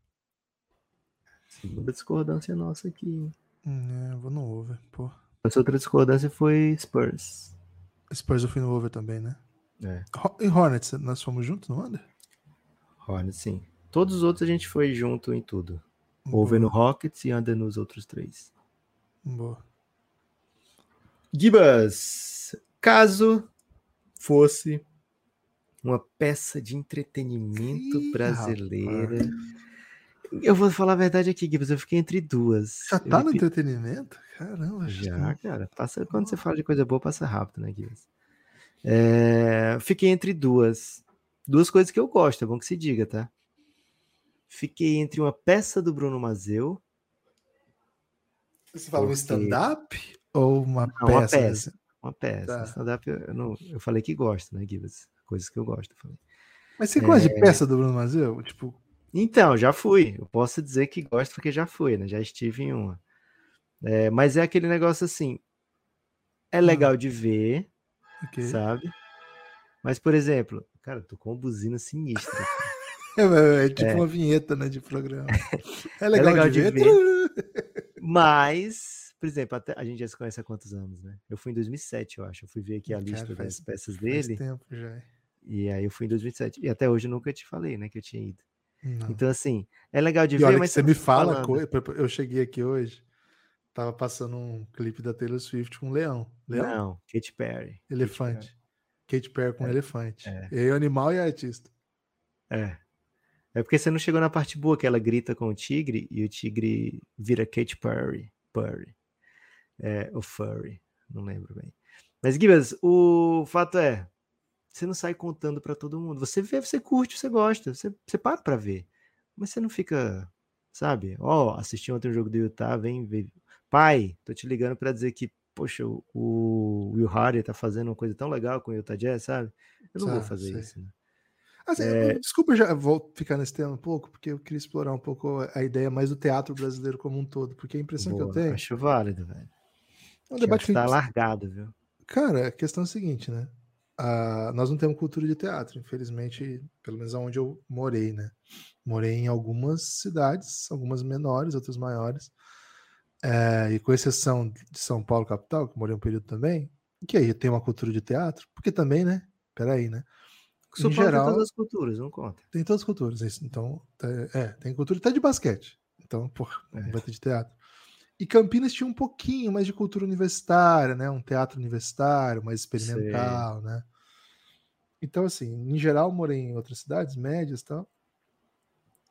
Segunda discordância nossa aqui. hein? Hum, é, vou no over. Pô. Essa outra discordância foi Spurs. Spurs eu fui no over também, né? É, E Hornets, nós fomos juntos no under? Hornets sim. Todos os outros a gente foi junto em tudo. Over no Rockets e under nos outros três. Boa. Gibas, caso fosse uma peça de entretenimento Ih, brasileira. Eu vou falar a verdade aqui, Gibas, eu fiquei entre duas. Já tá Eu no fi- entretenimento? Caramba, Já, cara. Passa, quando você fala de coisa boa, passa rápido, né, Gibas? É, fiquei entre duas. Duas coisas que eu gosto, é bom que se diga, tá? Fiquei entre uma peça do Bruno Mazeu. Você fala um Porque- stand-up ou uma Não, uma peça? peça. assim? Uma peça. Tá. Stand-up, eu, não, eu falei que gosto, né, Gibas? Coisas que eu gosto. falei. Mas você gosta É. de peça do Bruno Mazeu? Tipo, Então, já fui. Eu posso dizer que gosto porque já fui, né? Já estive em uma. É, mas é aquele negócio assim. É legal de ver, ok. sabe? Mas, por exemplo, cara, tô com uma buzina sinistra. É, é, é tipo É. uma vinheta, né, de programa. É legal, legal de, de ver. Mas, por exemplo, até, a gente já se conhece há quantos anos, né? Eu fui em 2007, eu acho. Eu fui ver aqui a Cara, lista faz- das peças Faz dele. tempo já. E aí eu fui em 2007. E até hoje eu nunca te falei, né, que eu tinha ido. Não. Então, assim, é legal de e ver, olha que mas você me fala coisa. Eu cheguei aqui hoje, tava passando um clipe da Taylor Swift com um leão. Leão? Não, Katy Perry. elefante. Katy Perry com É, elefante. é. E aí animal e artista. É. É porque você não chegou na parte boa, que ela grita com o tigre e o tigre vira Katy Perry. Perry. É, o Furry. Não lembro bem. Mas, Gibas, o fato é, você não sai contando pra todo mundo. Você vê, você curte, você gosta, você, você para pra ver. Mas você não fica, sabe? Ó, assisti ontem um jogo do Utah, vem ver. Pai, tô te ligando pra dizer que, poxa, o, o Will Hardy tá fazendo uma coisa tão legal com o Utah Jazz, sabe? Eu não vou Tá, fazer sei. isso, né? Assim, É. Desculpa, já vou ficar nesse tema um pouco, porque eu queria explorar um pouco a ideia mais do teatro brasileiro como um todo, porque a impressão que eu Boa, tenho Acho válido, velho. é um O debate que tá gente- largado, viu? Cara, a questão é a seguinte, né? Ah, nós não temos cultura de teatro, infelizmente, pelo menos onde eu morei, né? Morei em algumas cidades, algumas menores, outras maiores, É, e com exceção de São Paulo, capital, que morei um período também, que aí tem uma cultura de teatro, porque também, né? Peraí, né? São Em Paulo geral- tem todas as culturas, não conta. Tem todas as culturas, é. Então, tá- é, tem cultura até de basquete. Então, porra, É. vai ter de teatro. E Campinas tinha um pouquinho mais de cultura universitária, né? Um teatro universitário, mais experimental, né? Então, assim, em geral, morei em outras cidades médias e tal.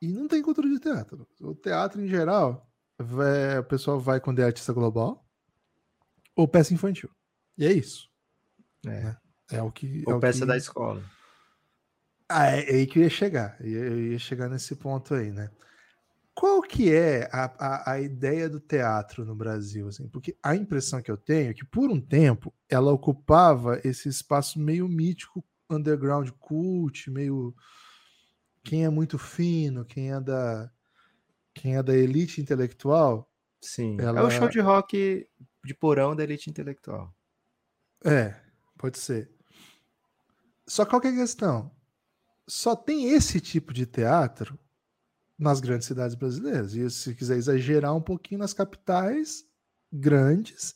E não tem cultura de teatro. O teatro, em geral, vai- o pessoal vai quando é artista global ou peça infantil. E é isso. É. Né? É o que. é Ou o peça que... da escola. Ah, é, é aí que eu ia chegar. Eu ia chegar nesse ponto aí, né? Qual que é a, a, a ideia do teatro no Brasil? Assim? Porque a impressão que eu tenho é que, por um tempo, ela ocupava esse espaço meio mítico, underground cult, meio. Quem é muito fino, quem é da. Quem é da elite intelectual. Sim. É Ela- o show de rock de porão da elite intelectual. É, pode ser. Só qual que é a questão? Só tem esse tipo de teatro nas grandes cidades brasileiras. E se quiser exagerar um pouquinho nas capitais grandes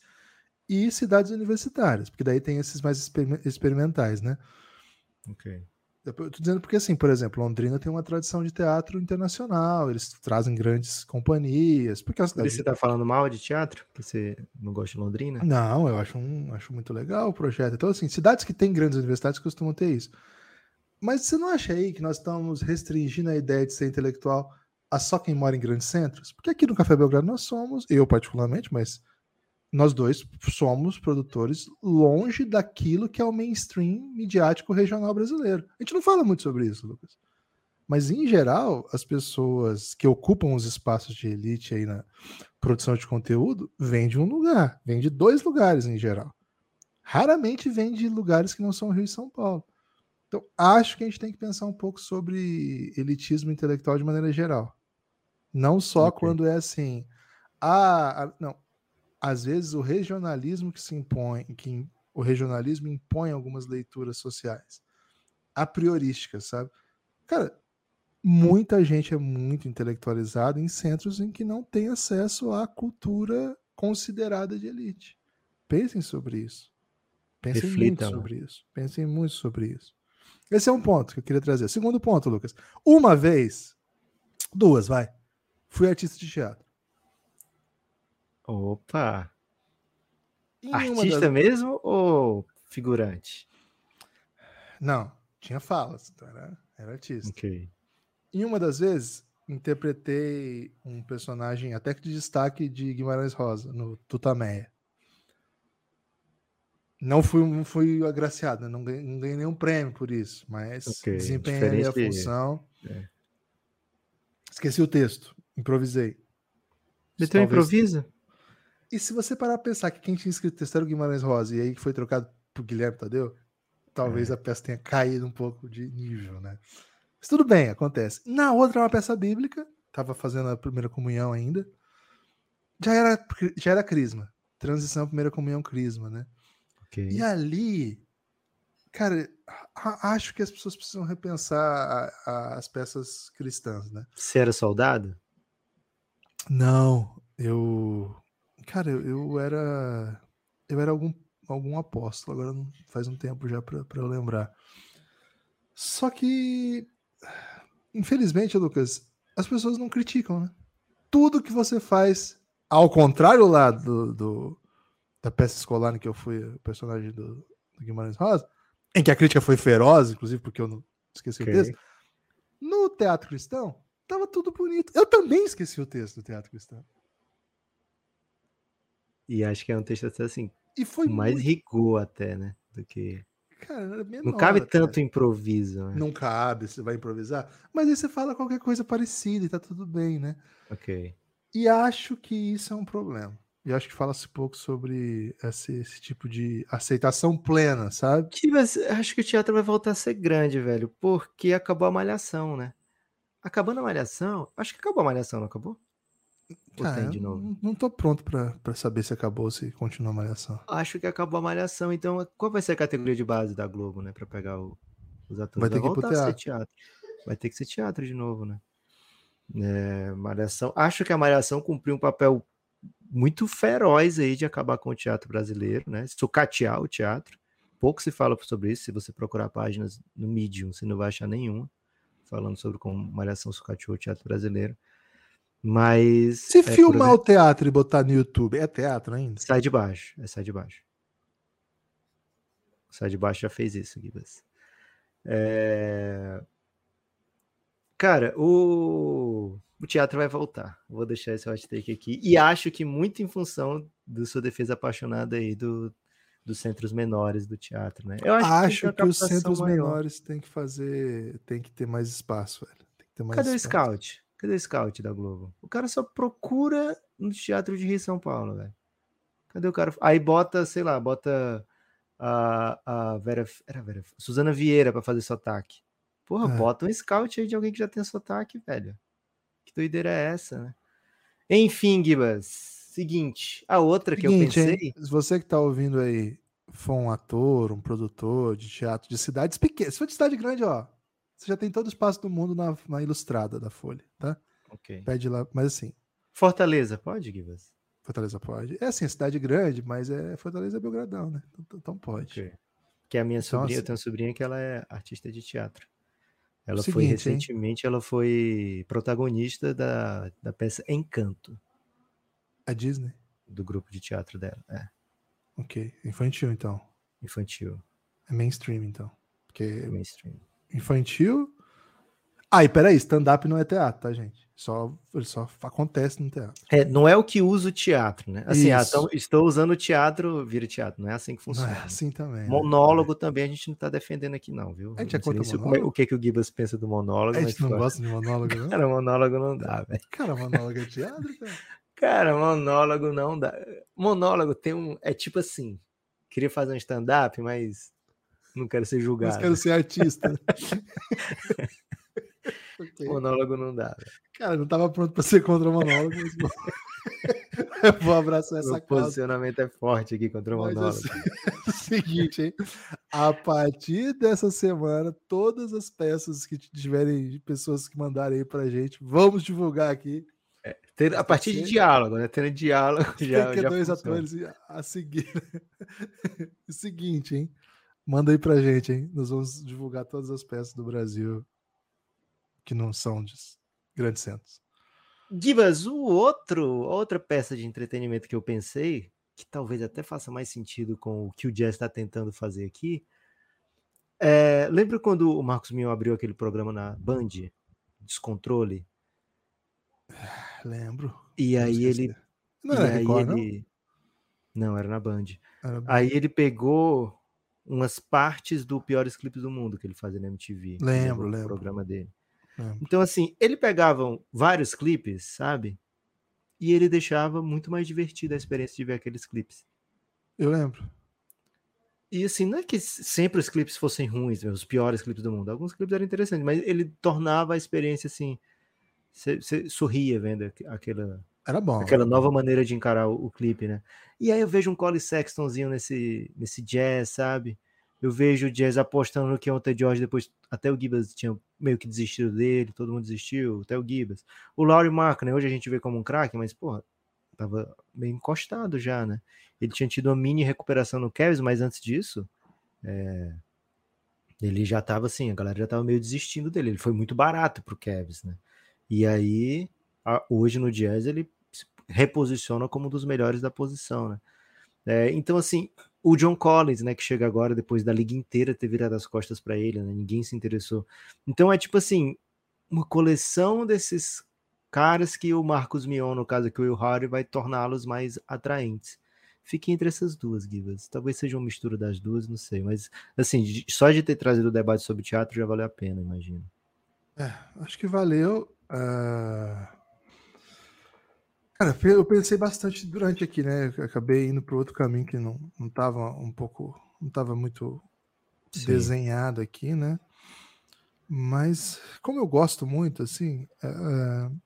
e cidades universitárias, porque daí tem esses mais experime- experimentais, né? Ok. Eu tô dizendo porque, assim, por exemplo, Londrina tem uma tradição de teatro internacional, eles trazem grandes companhias, porque é Por cidade você tá falando mal de teatro? Que você não gosta de Londrina? Não, eu acho, um, acho muito legal o projeto. Então, assim, cidades que têm grandes universidades costumam ter isso. Mas você não acha aí que nós estamos restringindo a ideia de ser intelectual a só quem mora em grandes centros? Porque aqui no Café Belgrado nós somos, eu particularmente, mas nós dois somos produtores longe daquilo que é o mainstream midiático regional brasileiro. A gente não fala muito sobre isso, Lucas. Mas, em geral, as pessoas que ocupam os espaços de elite aí na produção de conteúdo vêm de um lugar, vêm de dois lugares em geral. Raramente vêm de lugares que não são Rio e São Paulo. Então, acho que a gente tem que pensar um pouco sobre elitismo intelectual de maneira geral. Não só Ok. quando é assim. Ah, não. Às vezes o regionalismo que se impõe, que o regionalismo impõe algumas leituras sociais a priorísticas, sabe? Cara, muita gente é muito intelectualizada em centros em que não tem acesso à cultura considerada de elite. Pensem sobre isso. Pensem Reflitam, muito né? sobre isso. Pensem muito sobre isso. Esse é um ponto que eu queria trazer. Segundo ponto, Lucas. Uma vez, Duas, vai. Fui artista de teatro. Opa! Em Artista das- mesmo ou figurante? Não, tinha falas, então era, era artista. Ok. Em uma das vezes, interpretei um personagem até que de destaque de Guimarães Rosa, no Tutameia. Não fui, não fui agraciado, né? não, ganhei, não ganhei nenhum prêmio por isso, mas Ok, desempenhei a função. é. Esqueci o texto, improvisei. Um Talvez- improviso? E se você parar pra pensar que quem tinha escrito o texto era o Guimarães Rosa e aí foi trocado por Guilherme Tadeu, talvez É. a peça tenha caído um pouco de nível, né? Mas tudo bem, acontece. Na outra, uma peça bíblica, tava fazendo a primeira comunhão ainda. Já era, já era crisma. Transição, primeira comunhão, crisma, né? Ok. E ali, cara, acho que as pessoas precisam repensar a- a- as peças cristãs, né? Você era soldado? Não, eu. Cara, eu, eu era. Eu era algum, algum apóstolo, agora não, faz um tempo já pra pra eu lembrar. Só que. Infelizmente, Lucas, as pessoas não criticam, né? Tudo que você faz, ao contrário lá do, do- da peça escolar em que eu fui o personagem do, do Guimarães Rosa, em que a crítica foi feroz, inclusive porque eu não esqueci Ok. o texto. No teatro cristão, tava tudo bonito. Eu também esqueci o texto do teatro cristão. E acho que é um texto até assim, E foi mais muito, rigor até, né? Do que. cara, menor, Não cabe até. tanto improviso, né? Não cabe, você vai improvisar. Mas aí você fala qualquer coisa parecida e tá tudo bem, né? Ok. E acho que isso é um problema. E acho que fala-se pouco sobre esse, esse tipo de aceitação plena, sabe? Que vai acho que o teatro vai voltar a ser grande, velho, porque acabou a malhação, né? Acabando a malhação, acho que acabou a malhação, não acabou? Ou Cara, tem de novo? não, tô pronto pra saber se acabou ou se continua a malhação. Acho que acabou a malhação, então qual vai ser a categoria de base da Globo, né? Pra pegar o- os atores? Vai ter que voltar a ser teatro. Vai ter que ser teatro de novo, né? É, malhação. Acho que a malhação cumpriu um papel muito feroz aí de acabar com o teatro brasileiro, né? Sucatear o teatro. Pouco se fala sobre isso. Se você procurar páginas no Medium, você não vai achar nenhuma falando sobre como malhação sucateou o teatro brasileiro. Mas. Se é, filmar exemplo, o teatro e botar no YouTube, é teatro ainda? Sai de baixo, é sai de baixo. Sai de baixo já fez isso, Gibas. É... Cara, o... o teatro vai voltar. Vou deixar esse hot take aqui. E acho que muito em função da sua defesa apaixonada aí do, dos centros menores do teatro, né? Eu Acho, tem que, uma os centros maior. menores têm que fazer. tem que ter mais espaço, velho. Tem que ter mais Cadê o espaço. scout? Cadê o scout da Globo? O cara só procura no Teatro de Rio São Paulo, velho. Cadê o cara? Aí bota, sei lá, bota a, a Vera. Era Vera. Suzana Vieira pra fazer sotaque. Porra, É. bota um scout aí de alguém que já tem sotaque, velho. Que doideira é essa, né? Enfim, Gibas. Seguinte, a outra que eu Seguinte, hein? pensei. Se você que tá ouvindo aí for um ator, um produtor de teatro de cidades pequenas, se for de cidade grande, ó, você já tem todo o espaço do mundo na, na ilustrada da Folha, tá? Ok. Pede lá, mas assim, Fortaleza, pode, Gibas? Fortaleza pode. É assim, cidade grande, mas é Fortaleza é Belgradão, né? Então, então pode. Ok. Que a minha Então, sobrinha, eu assim- tenho uma sobrinha que ela é artista de teatro. Ela foi Seguinte, hein? recentemente, ela foi protagonista da, da peça Encanto, A Disney? do grupo de teatro dela. É, Ok. Infantil, então. infantil, É mainstream, então. Porque mainstream. infantil. Ah, e peraí, stand-up não é teatro, tá, gente? Só, ele só acontece no teatro. É, não é o que usa o teatro, né? Assim, ah, então, estou usando o teatro, vira teatro. Não é assim que Não funciona. é assim também. né? Monólogo também a gente não tá defendendo aqui, não, viu? A gente é Não sei nem contra se- monólogo? como é- o que, que o Gibas pensa do monólogo, A mas, gente não gosta de monólogo, não? cara, monólogo não dá, velho. Cara, monólogo é teatro, cara. Cara, monólogo não dá. Monólogo tem um. É tipo assim. Queria fazer um stand-up, mas não quero ser Mas julgado. quero ser artista. Ok. Monólogo não dá. Cara, não tava pronto pra ser contra monólogo, mas vou, eu vou abraçar essa Meu causa. posicionamento é forte aqui contra o Mas monólogo. assim, é o seguinte, hein? A partir dessa semana, todas as peças que tiverem pessoas que mandarem aí pra gente, vamos divulgar aqui. Ter- a partir de diálogo, né? Tendo diálogo já. Tem que já dois funciona. atores a seguir. o seguinte, hein? Manda aí pra gente, hein? Nós vamos divulgar todas as peças do Brasil que não são de Grande Santos. Gibas, o outro, outra peça de entretenimento que eu pensei, que talvez até faça mais sentido com o que o Jazz está tentando fazer aqui. É, lembra quando o Marcos Mion abriu aquele programa na Band, Descontrole? Lembro. E aí ele. Não era e aí Record, ele... Não, era na Band. Era... Aí ele pegou umas partes do Piores Clipes do Mundo que ele fazia na MTV. Lembro, lembro. programa dele. Lembro. Então, assim, ele pegava vários clipes, sabe? E ele deixava muito mais divertida a experiência de ver aqueles clipes. Eu lembro. E assim, não é que sempre os clipes fossem ruins, os piores clipes do mundo. Alguns clipes eram interessantes, mas ele tornava a experiência assim. Você sorria vendo aquela, Era bom. aquela nova maneira de encarar o, o, clipe, né? E aí eu vejo um Cole Sextonzinho nesse, nesse jazz, sabe? Eu vejo o jazz apostando no Keontae George, depois até o Gibbs tinha meio que desistido dele, todo mundo desistiu, até o Gibbs. O Laurie Mark, né? Hoje a gente vê como um craque, mas, porra, tava meio encostado já, né? Ele tinha tido uma mini recuperação no Cavs, mas antes disso, é... ele já tava assim, a galera já tava meio desistindo dele. Ele foi muito barato pro Cavs, né? E aí, a, hoje no Jazz, ele se reposiciona como um dos melhores da posição, né? É, então, assim, o John Collins, né, que chega agora depois da liga inteira ter virado as costas para ele, né? Ninguém se interessou. Então é tipo assim, uma coleção desses caras que o Marcos Mion, no caso aqui o Will Hardy, vai torná-los mais atraentes. Fique entre essas duas, Givas. Talvez seja uma mistura das duas, não sei. Mas, assim, só de ter trazido o debate sobre teatro já valeu a pena, imagino. É, acho que valeu. Uh... Cara, eu pensei bastante durante aqui, né? Eu acabei indo para outro caminho que não, não tava um pouco. Não tava muito Sim. desenhado aqui, né? Mas, como eu gosto muito, assim. Uh...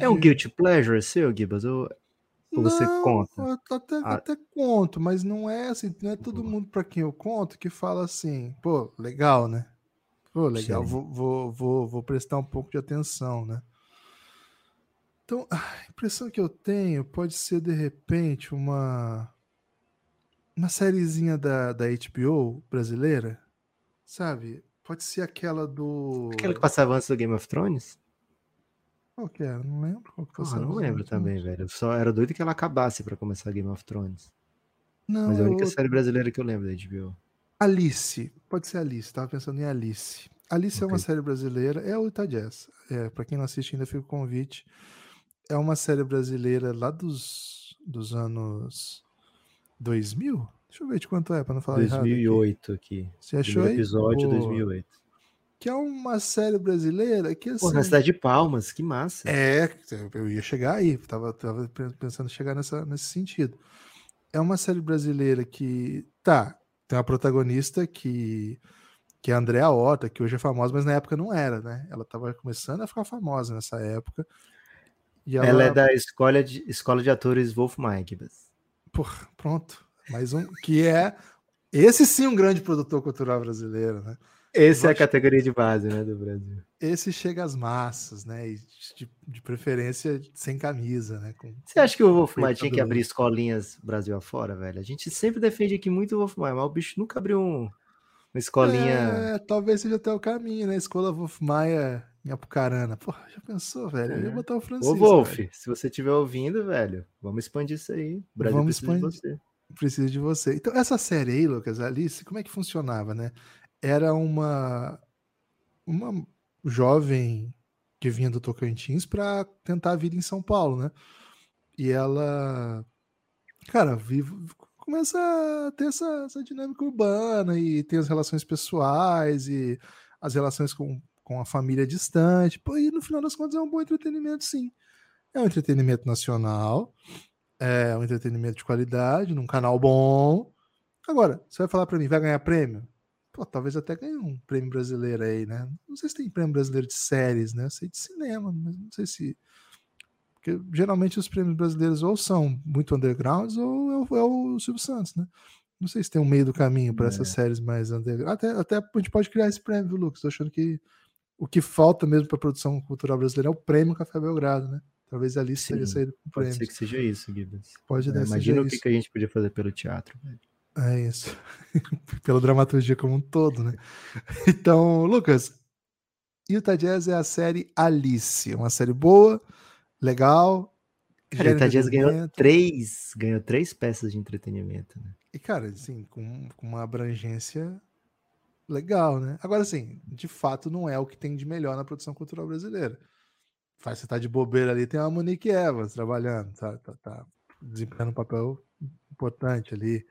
é um guilty pleasure seu, Gibas? Ou, ou você conta? Até, Ah. até conto, mas não é assim, não é todo mundo para quem eu conto que fala assim, pô, legal, né? Pô, legal, vou, vou, vou, vou prestar um pouco de atenção, né? Então, a impressão que eu tenho pode ser, de repente, uma uma sériezinha da, da HBO brasileira, sabe? Pode ser aquela do... Aquela que passava antes do Game of Thrones? Qual que era? Não lembro qual que Porra, passava não nos lembro também, velho. Eu só era doido que ela acabasse pra começar Game of Thrones. Não, Mas é a única outra. série brasileira que eu lembro da HBO. Alice, pode ser Alice, tava pensando em Alice. Alice é uma série brasileira, é o Jazz. É, para quem não assiste ainda fica o convite. É uma série brasileira lá dos, dos anos 2000? Deixa eu ver de quanto é, para não falar errado. aqui. 2008 aqui. Você achou aí? episódio, Boa. 2008. Que é uma série brasileira que Pô, assim, na cidade de Palmas, que massa. É, eu ia chegar aí, tava, tava pensando em chegar nessa, nesse sentido. É uma série brasileira que, tá, tem uma protagonista que, que é a Andrea Horta, que hoje é famosa, mas na época não era, né? Ela tava começando a ficar famosa nessa época. Ela, Ela é da escola de, escola de atores Wolf Maikbas. Porra, pronto. Mais um, que é, esse sim um grande produtor cultural brasileiro, né? Essa é a categoria de base, né, do Brasil. Esse chega às massas, né? E de, de preferência sem camisa, né? Com- Você acha que o Wolf Feito Maia tinha que abrir escolinhas Brasil afora, velho? A gente sempre defende aqui muito o Wolf Maia, mas o bicho nunca abriu um- uma escolinha. É, talvez seja até o caminho, né? Escola Wolf Maia em Apucarana. Porra, já pensou, velho? Eu ia É. botar o Francisco. Ô, Wolf, velho. se você estiver ouvindo, velho, vamos expandir isso aí. O Brasil Vamos precisa de expandir. você. Preciso de você. Então, essa série aí, Lucas, Alice, como é que funcionava, né? Era uma, uma jovem que vinha do Tocantins para tentar a vida em São Paulo, né? E ela, cara, vive, começa a ter essa, essa dinâmica urbana e tem as relações pessoais e as relações com, com a família distante. Pô, e no final das contas é um bom entretenimento, sim. É um entretenimento nacional, é um entretenimento de qualidade, num canal bom. Agora, você vai falar para mim, vai ganhar prêmio? Pô, talvez até ganhe um prêmio brasileiro aí, né? Não sei se tem prêmio brasileiro de séries, né? Eu sei de cinema, mas não sei se. Porque geralmente os prêmios brasileiros ou são muito undergrounds ou é o, é o Silvio Santos, né? Não sei se tem um meio do caminho para essas séries mais underground. Até, até a gente pode criar esse prêmio, viu, Lucas? Tô achando que o que falta mesmo para a produção cultural brasileira é o prêmio Café Belgrado, né? Talvez ali Sim, saído com Pode prêmio. ser que seja isso, Gibbs. Pode É, imagina o que, que a gente podia fazer pelo teatro, velho. É isso. Pela dramaturgia como um todo, né? Então, Lucas, Utah Jazz é a série Alice, uma série boa, legal. Cara, Utah Jazz ganhou três, ganhou três peças de entretenimento, né? E, cara, assim, com, com uma abrangência legal, né? Agora, assim, de fato, não é o que tem de melhor na produção cultural brasileira. Faz você tá de bobeira ali, tem a Monique Evans trabalhando, tá, tá, tá desempenhando um papel importante ali.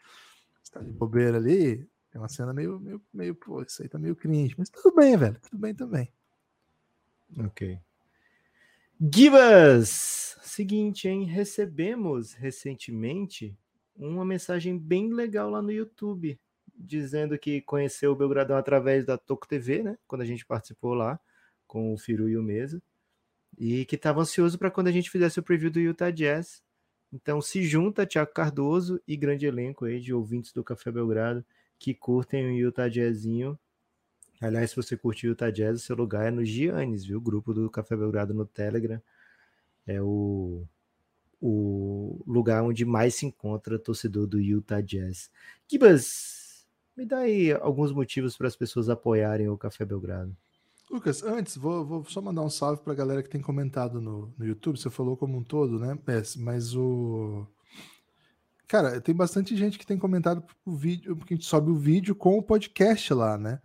Você tá de bobeira ali, tem uma cena meio, meio, meio, pô, isso aí tá meio cringe, mas tudo bem, velho, tudo bem também. Ok. Gibas! Seguinte, hein? Recebemos recentemente uma mensagem bem legal lá no YouTube, dizendo que conheceu o Belgradão através da Toco TV, né? Quando a gente participou lá com o Firu e o Mesa. E que estava ansioso para quando a gente fizesse o preview do Utah Jazz. Então se junta Tiago Cardoso e grande elenco aí de ouvintes do Café Belgrado que curtem o Utah Jazzinho. Aliás, se você curte o Utah Jazz, seu lugar é no Giannis, viu? O grupo do Café Belgrado no Telegram. É o, o lugar onde mais se encontra torcedor do Utah Jazz. Kibas, me dá aí alguns motivos para as pessoas apoiarem o Café Belgrado. Lucas, antes, vou, vou só mandar um salve para a galera que tem comentado no, no YouTube. Você falou como um todo, né? Mas o Cara, tem bastante gente que tem comentado o vídeo, porque a gente sobe o vídeo com o podcast lá, né?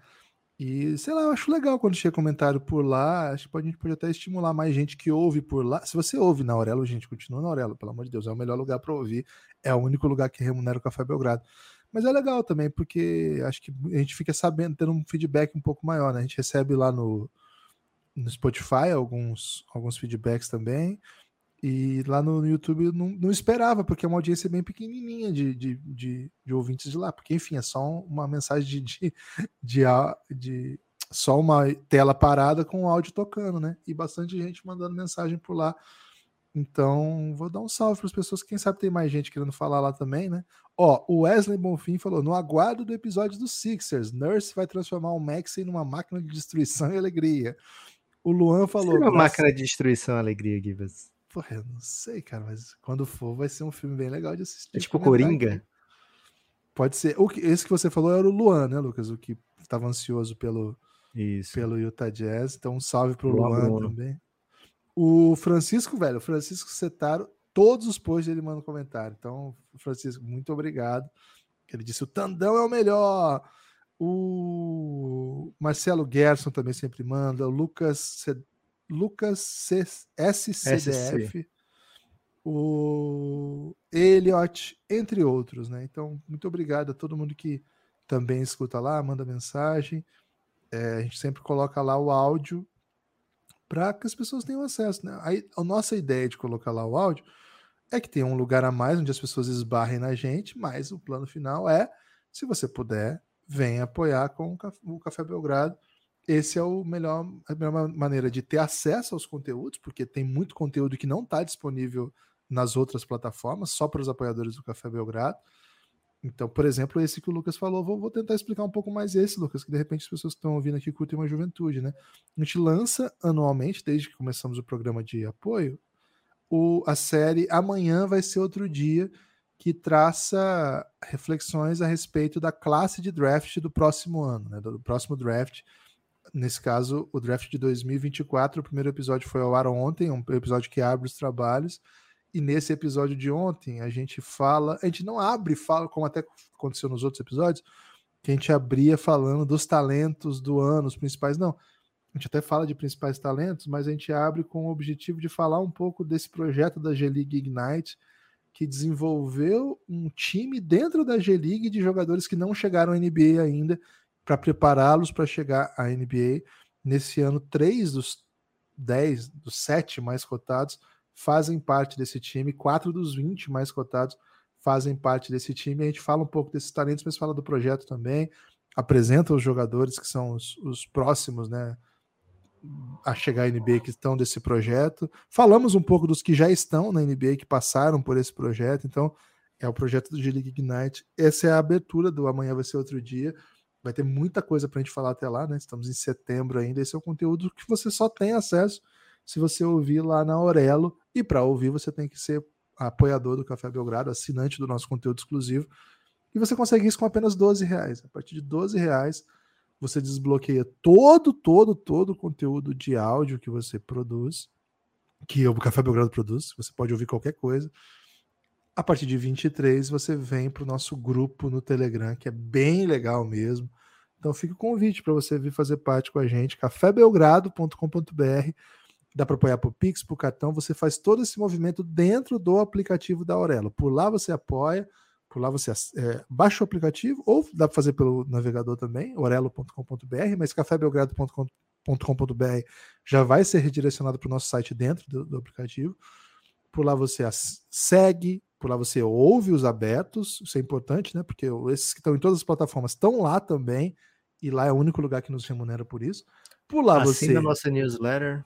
E sei lá, eu acho legal quando chega comentário por lá. Acho que a gente pode até estimular mais gente que ouve por lá. Se você ouve na Aurelo, gente, continua na Aurelo, pelo amor de Deus, é o melhor lugar para ouvir. É o único lugar que remunera o Café Belgrado. Mas é legal também, porque acho que a gente fica sabendo, tendo um feedback um pouco maior, né? A gente recebe lá no, no Spotify alguns, alguns feedbacks também. E lá no, YouTube não, não, esperava, porque é uma audiência bem pequenininha de, de, de, de, ouvintes de lá. Porque, enfim, é só uma mensagem de, de, de, de, só uma tela parada com o áudio tocando, né? E bastante gente mandando mensagem por lá. Então, vou dar um salve para as pessoas. Quem sabe tem mais gente querendo falar lá também, né? Ó, o Wesley Bonfim falou: no aguardo do episódio dos Sixers, Nurse vai transformar o Max em uma máquina de destruição e alegria. O Luan falou. Seria uma máquina de destruição e alegria, Gibas. Porra, eu não sei, cara, mas quando for, vai ser um filme bem legal de assistir. É tipo Coringa? Pode ser. O que, esse que você falou era o Luan, né, Lucas? O que estava ansioso pelo, Isso. pelo Utah Jazz. Então, um salve pro Luan, Luan também. O Francisco, velho, o Francisco Setaro, todos os posts ele manda um comentário. Então, Francisco, muito obrigado. Ele disse: o Tandão é o melhor. O Marcelo Gerson também sempre manda. O Lucas Lucas C SCDF, SC. o Elliot, entre outros, né? Então, muito obrigado a todo mundo que também escuta lá, manda mensagem. É, a gente sempre coloca lá o áudio para que as pessoas tenham acesso. Né? Aí, a nossa ideia de colocar lá o áudio é que tenha um lugar a mais onde as pessoas esbarrem na gente, mas o plano final é, se você puder, venha apoiar com o Café Belgrado esse é o melhor, a melhor maneira de ter acesso aos conteúdos, porque tem muito conteúdo que não está disponível nas outras plataformas, só para os apoiadores do Café Belgrado. Então, por exemplo, esse que o Lucas falou, vou, vou, tentar explicar um pouco mais esse, Lucas, que de repente as pessoas que estão ouvindo aqui curtem uma juventude, né? A gente lança anualmente, desde que começamos o programa de apoio, o, a série Amanhã vai ser outro dia, que traça reflexões a respeito da classe de draft do próximo ano, né? Do próximo draft nesse caso, o draft de 2024. O primeiro episódio foi ao ar ontem, um episódio que abre os trabalhos. E nesse episódio de ontem, a gente fala, a gente não abre, fala, como até aconteceu nos outros episódios, que a gente abria falando dos talentos do ano, os principais. Não, a gente até fala de principais talentos, mas a gente abre com o objetivo de falar um pouco desse projeto da G-League Ignite, que desenvolveu um time dentro da G-League de jogadores que não chegaram à NBA ainda para prepará-los para chegar à NBA. Nesse ano, três dos dez, dos sete mais cotados fazem parte desse time, quatro dos vinte mais cotados fazem parte desse time. A gente fala um pouco desses talentos, mas fala do projeto também, apresenta os jogadores que são os, os próximos, né? A chegar à NBA que estão desse projeto. Falamos um pouco dos que já estão na NBA, que passaram por esse projeto. Então, é o projeto do G-League Ignite. Essa é a abertura do Amanhã Vai Ser Outro Dia. Vai ter muita coisa para a gente falar até lá, né? Estamos em setembro ainda. Esse é o conteúdo que você só tem acesso se você ouvir lá na Aurelo. E para ouvir, você tem que ser apoiador do Café Belgrado, assinante do nosso conteúdo exclusivo. E você consegue isso com apenas 12 reais. A partir de 12 reais, você desbloqueia todo, todo, todo o conteúdo de áudio que você produz, que o Café Belgrado produz. Você pode ouvir qualquer coisa. A partir de 23, você vem para o nosso grupo no Telegram, que é bem legal mesmo. Então fica o convite para você vir fazer parte com a gente, cafébelgrado.com.br. Dá para apoiar por Pix, por cartão. Você faz todo esse movimento dentro do aplicativo da Aurelo. Por lá você apoia, por lá você é, baixa o aplicativo, ou dá para fazer pelo navegador também, orelo.com.br, mas cafébelgrado.com.br já vai ser redirecionado para o nosso site dentro do, do aplicativo. Por lá você segue, por lá você ouve os abertos, isso é importante, né? Porque esses que estão em todas as plataformas estão lá também, e lá é o único lugar que nos remunera por isso. Por lá Assina você. a nossa newsletter.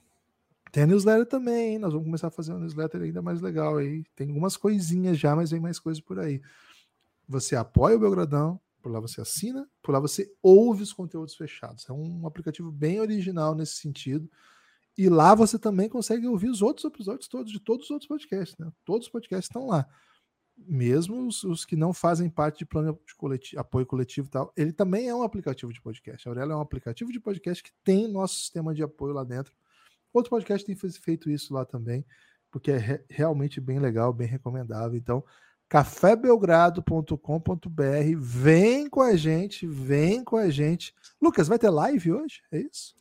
Tem a newsletter também, hein? Nós vamos começar a fazer uma newsletter ainda mais legal aí. Tem algumas coisinhas já, mas vem mais coisas por aí. Você apoia o Belgradão, por lá você assina, por lá você ouve os conteúdos fechados. É um aplicativo bem original nesse sentido. E lá você também consegue ouvir os outros episódios todos, de todos os outros podcasts. Né? Todos os podcasts estão lá. Mesmo os, os que não fazem parte de plano de coletivo, apoio coletivo e tal. Ele também é um aplicativo de podcast. A Aurela é um aplicativo de podcast que tem nosso sistema de apoio lá dentro. Outro podcast tem feito isso lá também, porque é re realmente bem legal, bem recomendável. Então, cafébelgrado.com.br, vem com a gente, vem com a gente. Lucas, vai ter live hoje? É isso?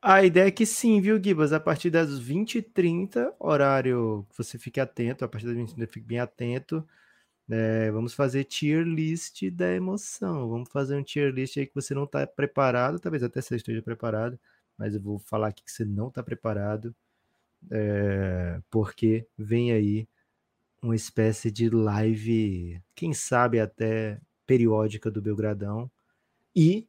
A ideia é que sim, viu, Gibas? A partir das 20h30, horário, você fique atento, a partir das 20h30 fique bem atento. É, vamos fazer tier list da emoção. Vamos fazer um tier list aí que você não está preparado, talvez até você esteja preparado mas eu vou falar aqui que você não está preparado, é, porque vem aí uma espécie de live, quem sabe até periódica do Belgradão. E,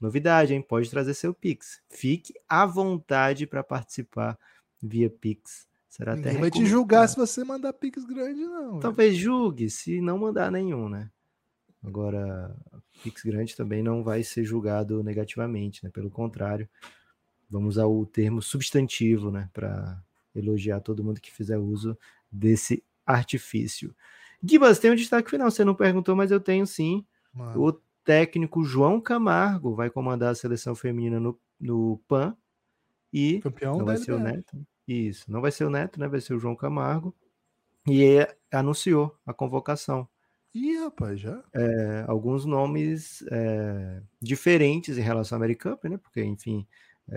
novidade, hein? Pode trazer seu Pix. Fique à vontade para participar via Pix. Será Ninguém até vai te julgar se você mandar Pix grande, não. Talvez julgue, se não mandar nenhum, né? Agora, Pix grande também não vai ser julgado negativamente, né? Pelo contrário, vamos usar o termo substantivo, né, para elogiar todo mundo que fizer uso desse artifício. Gibas, tem um destaque final, você não perguntou, mas eu tenho sim. Mano. O técnico João Camargo vai comandar a seleção feminina no, no PAN e Campeão não vai ser o Neto. Isso, não vai ser o Neto, né? Vai ser o João Camargo. E é, anunciou a convocação. Ih, rapaz, já? É, alguns nomes é, diferentes em relação ao American Cup, né? Porque, enfim,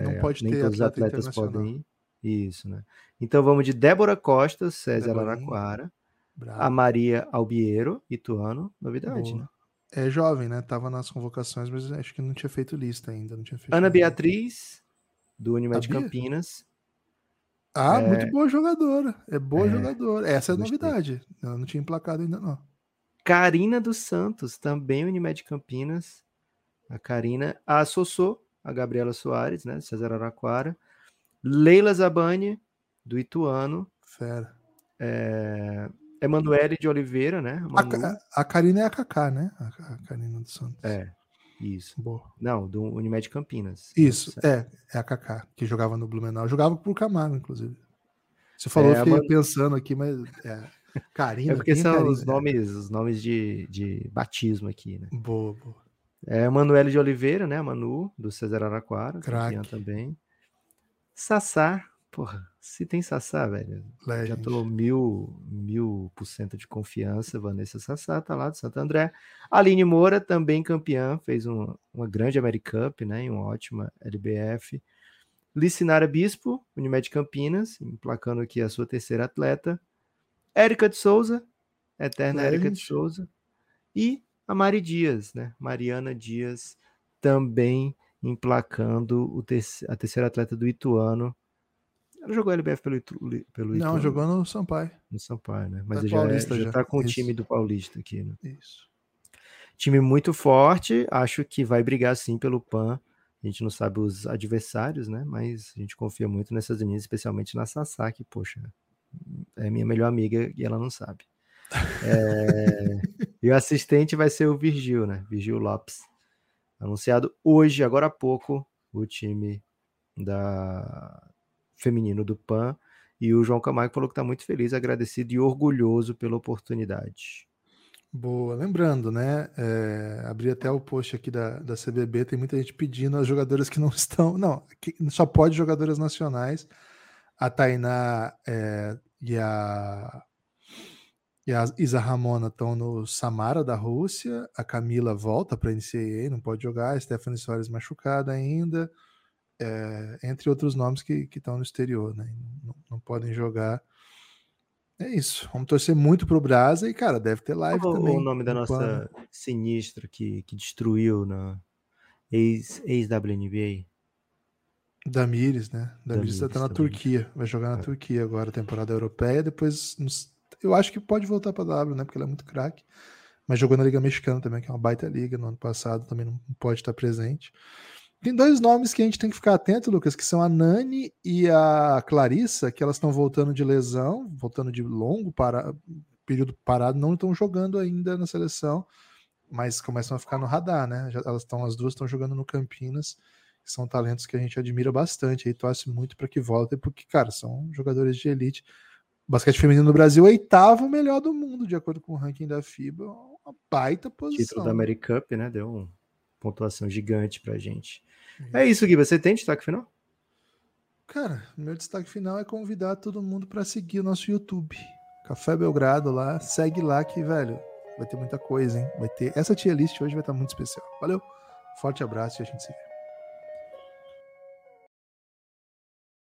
não é, pode nem ter todos os atletas podem ir. Isso, né? Então vamos de Débora Costa, César Araraquara, a Maria Albiero, Ituano, novidade, Boa. né? É jovem, né? Tava nas convocações, mas acho que não tinha feito lista ainda. Não tinha feito Ana Beatriz, do Unimed Campinas. Ah, é... muito boa jogadora. É boa é... jogadora. Essa é a novidade. Eu não tinha emplacado ainda, não. Karina dos Santos, também Unimed Campinas. A Karina. A Sossô, a Gabriela Soares, né, César Araquara, Leila Zabani, do Ituano, Fera. É, Emanuele de Oliveira, né? A, a Karina é a Kaká, né? A, a Karina dos Santos. É, isso. Boa. Não, do Unimed Campinas. Isso, é, é a Kaká, que jogava no Blumenau. Jogava por Camargo, inclusive. Você falou, é, eu fiquei pensando aqui, mas é, Karina. É porque são Karina, os nomes, os nomes de, de batismo aqui, né? Boa, boa. É Manuel de Oliveira, né? Manu, do César Araquara, campeã também. Sassá, porra, se tem Sassá, velho. Legend. Já tô mil, mil por cento de confiança. Vanessa Sassá tá lá do Santo André. Aline Moura, também campeã, fez um, uma grande Americup, né? E uma ótima LBF. Licinara Bispo, Unimed Campinas, emplacando aqui a sua terceira atleta. Érica de Souza, eterna Érica de Souza. E a Mari Dias, né? Mariana Dias também emplacando o te a terceira atleta do Ituano. Ela jogou LBF pelo, Itu pelo Ituano? Não, jogou no Sampaio. No Sampaio, né? Mas é já, é, já, já tá com Isso. o time do Paulista aqui, né? Isso. Time muito forte, acho que vai brigar sim pelo PAN. A gente não sabe os adversários, né? Mas a gente confia muito nessas meninas, especialmente na que, poxa, é minha melhor amiga e ela não sabe. É... e o assistente vai ser o Virgil, né? Virgil Lopes. Anunciado hoje, agora há pouco, o time da feminino do PAN. E o João Camargo falou que está muito feliz, agradecido e orgulhoso pela oportunidade. Boa, lembrando, né? É, abri até o post aqui da, da CBB, tem muita gente pedindo as jogadoras que não estão. Não, que só pode jogadoras nacionais. A Tainá é, e a e a Isa Ramona estão no Samara da Rússia. A Camila volta para a NCAA, não pode jogar. A Stephanie Soares machucada ainda. É, entre outros nomes que estão no exterior, né? Não, não podem jogar. É isso. Vamos torcer muito pro Brasa e, cara, deve ter live Qual também. o nome da nossa Quando... sinistra que, que destruiu na ex-WNBA? Ex Damires, né? Damires tá, tá na. Turquia. Vai jogar na É. Turquia agora, temporada europeia. Depois, nos- eu acho que pode voltar pra W, né? Porque ela é muito craque. Mas jogou na Liga Mexicana também, que é uma baita liga. No ano passado também não pode estar presente. Tem dois nomes que a gente tem que ficar atento, Lucas, que são a Nani e a Clarissa, que elas estão voltando de lesão, voltando de longo para... período parado, não estão jogando ainda na seleção, mas começam a ficar no radar, né? Já- elas estão, as duas estão jogando no Campinas, que são talentos que a gente admira bastante, aí torce muito para que voltem, porque, cara, são jogadores de elite. O basquete feminino no Brasil é oitavo melhor do mundo, de acordo com o ranking da FIBA, uma baita posição. Título da Americup, né? Deu uma pontuação gigante pra gente. É isso, Gui. Você tem destaque final? Cara, meu destaque final é convidar todo mundo para seguir o nosso YouTube. Café Belgrado lá, segue lá que, velho, vai ter muita coisa, hein? Vai ter essa tier list hoje vai estar muito especial. Valeu, forte abraço e a gente se vê.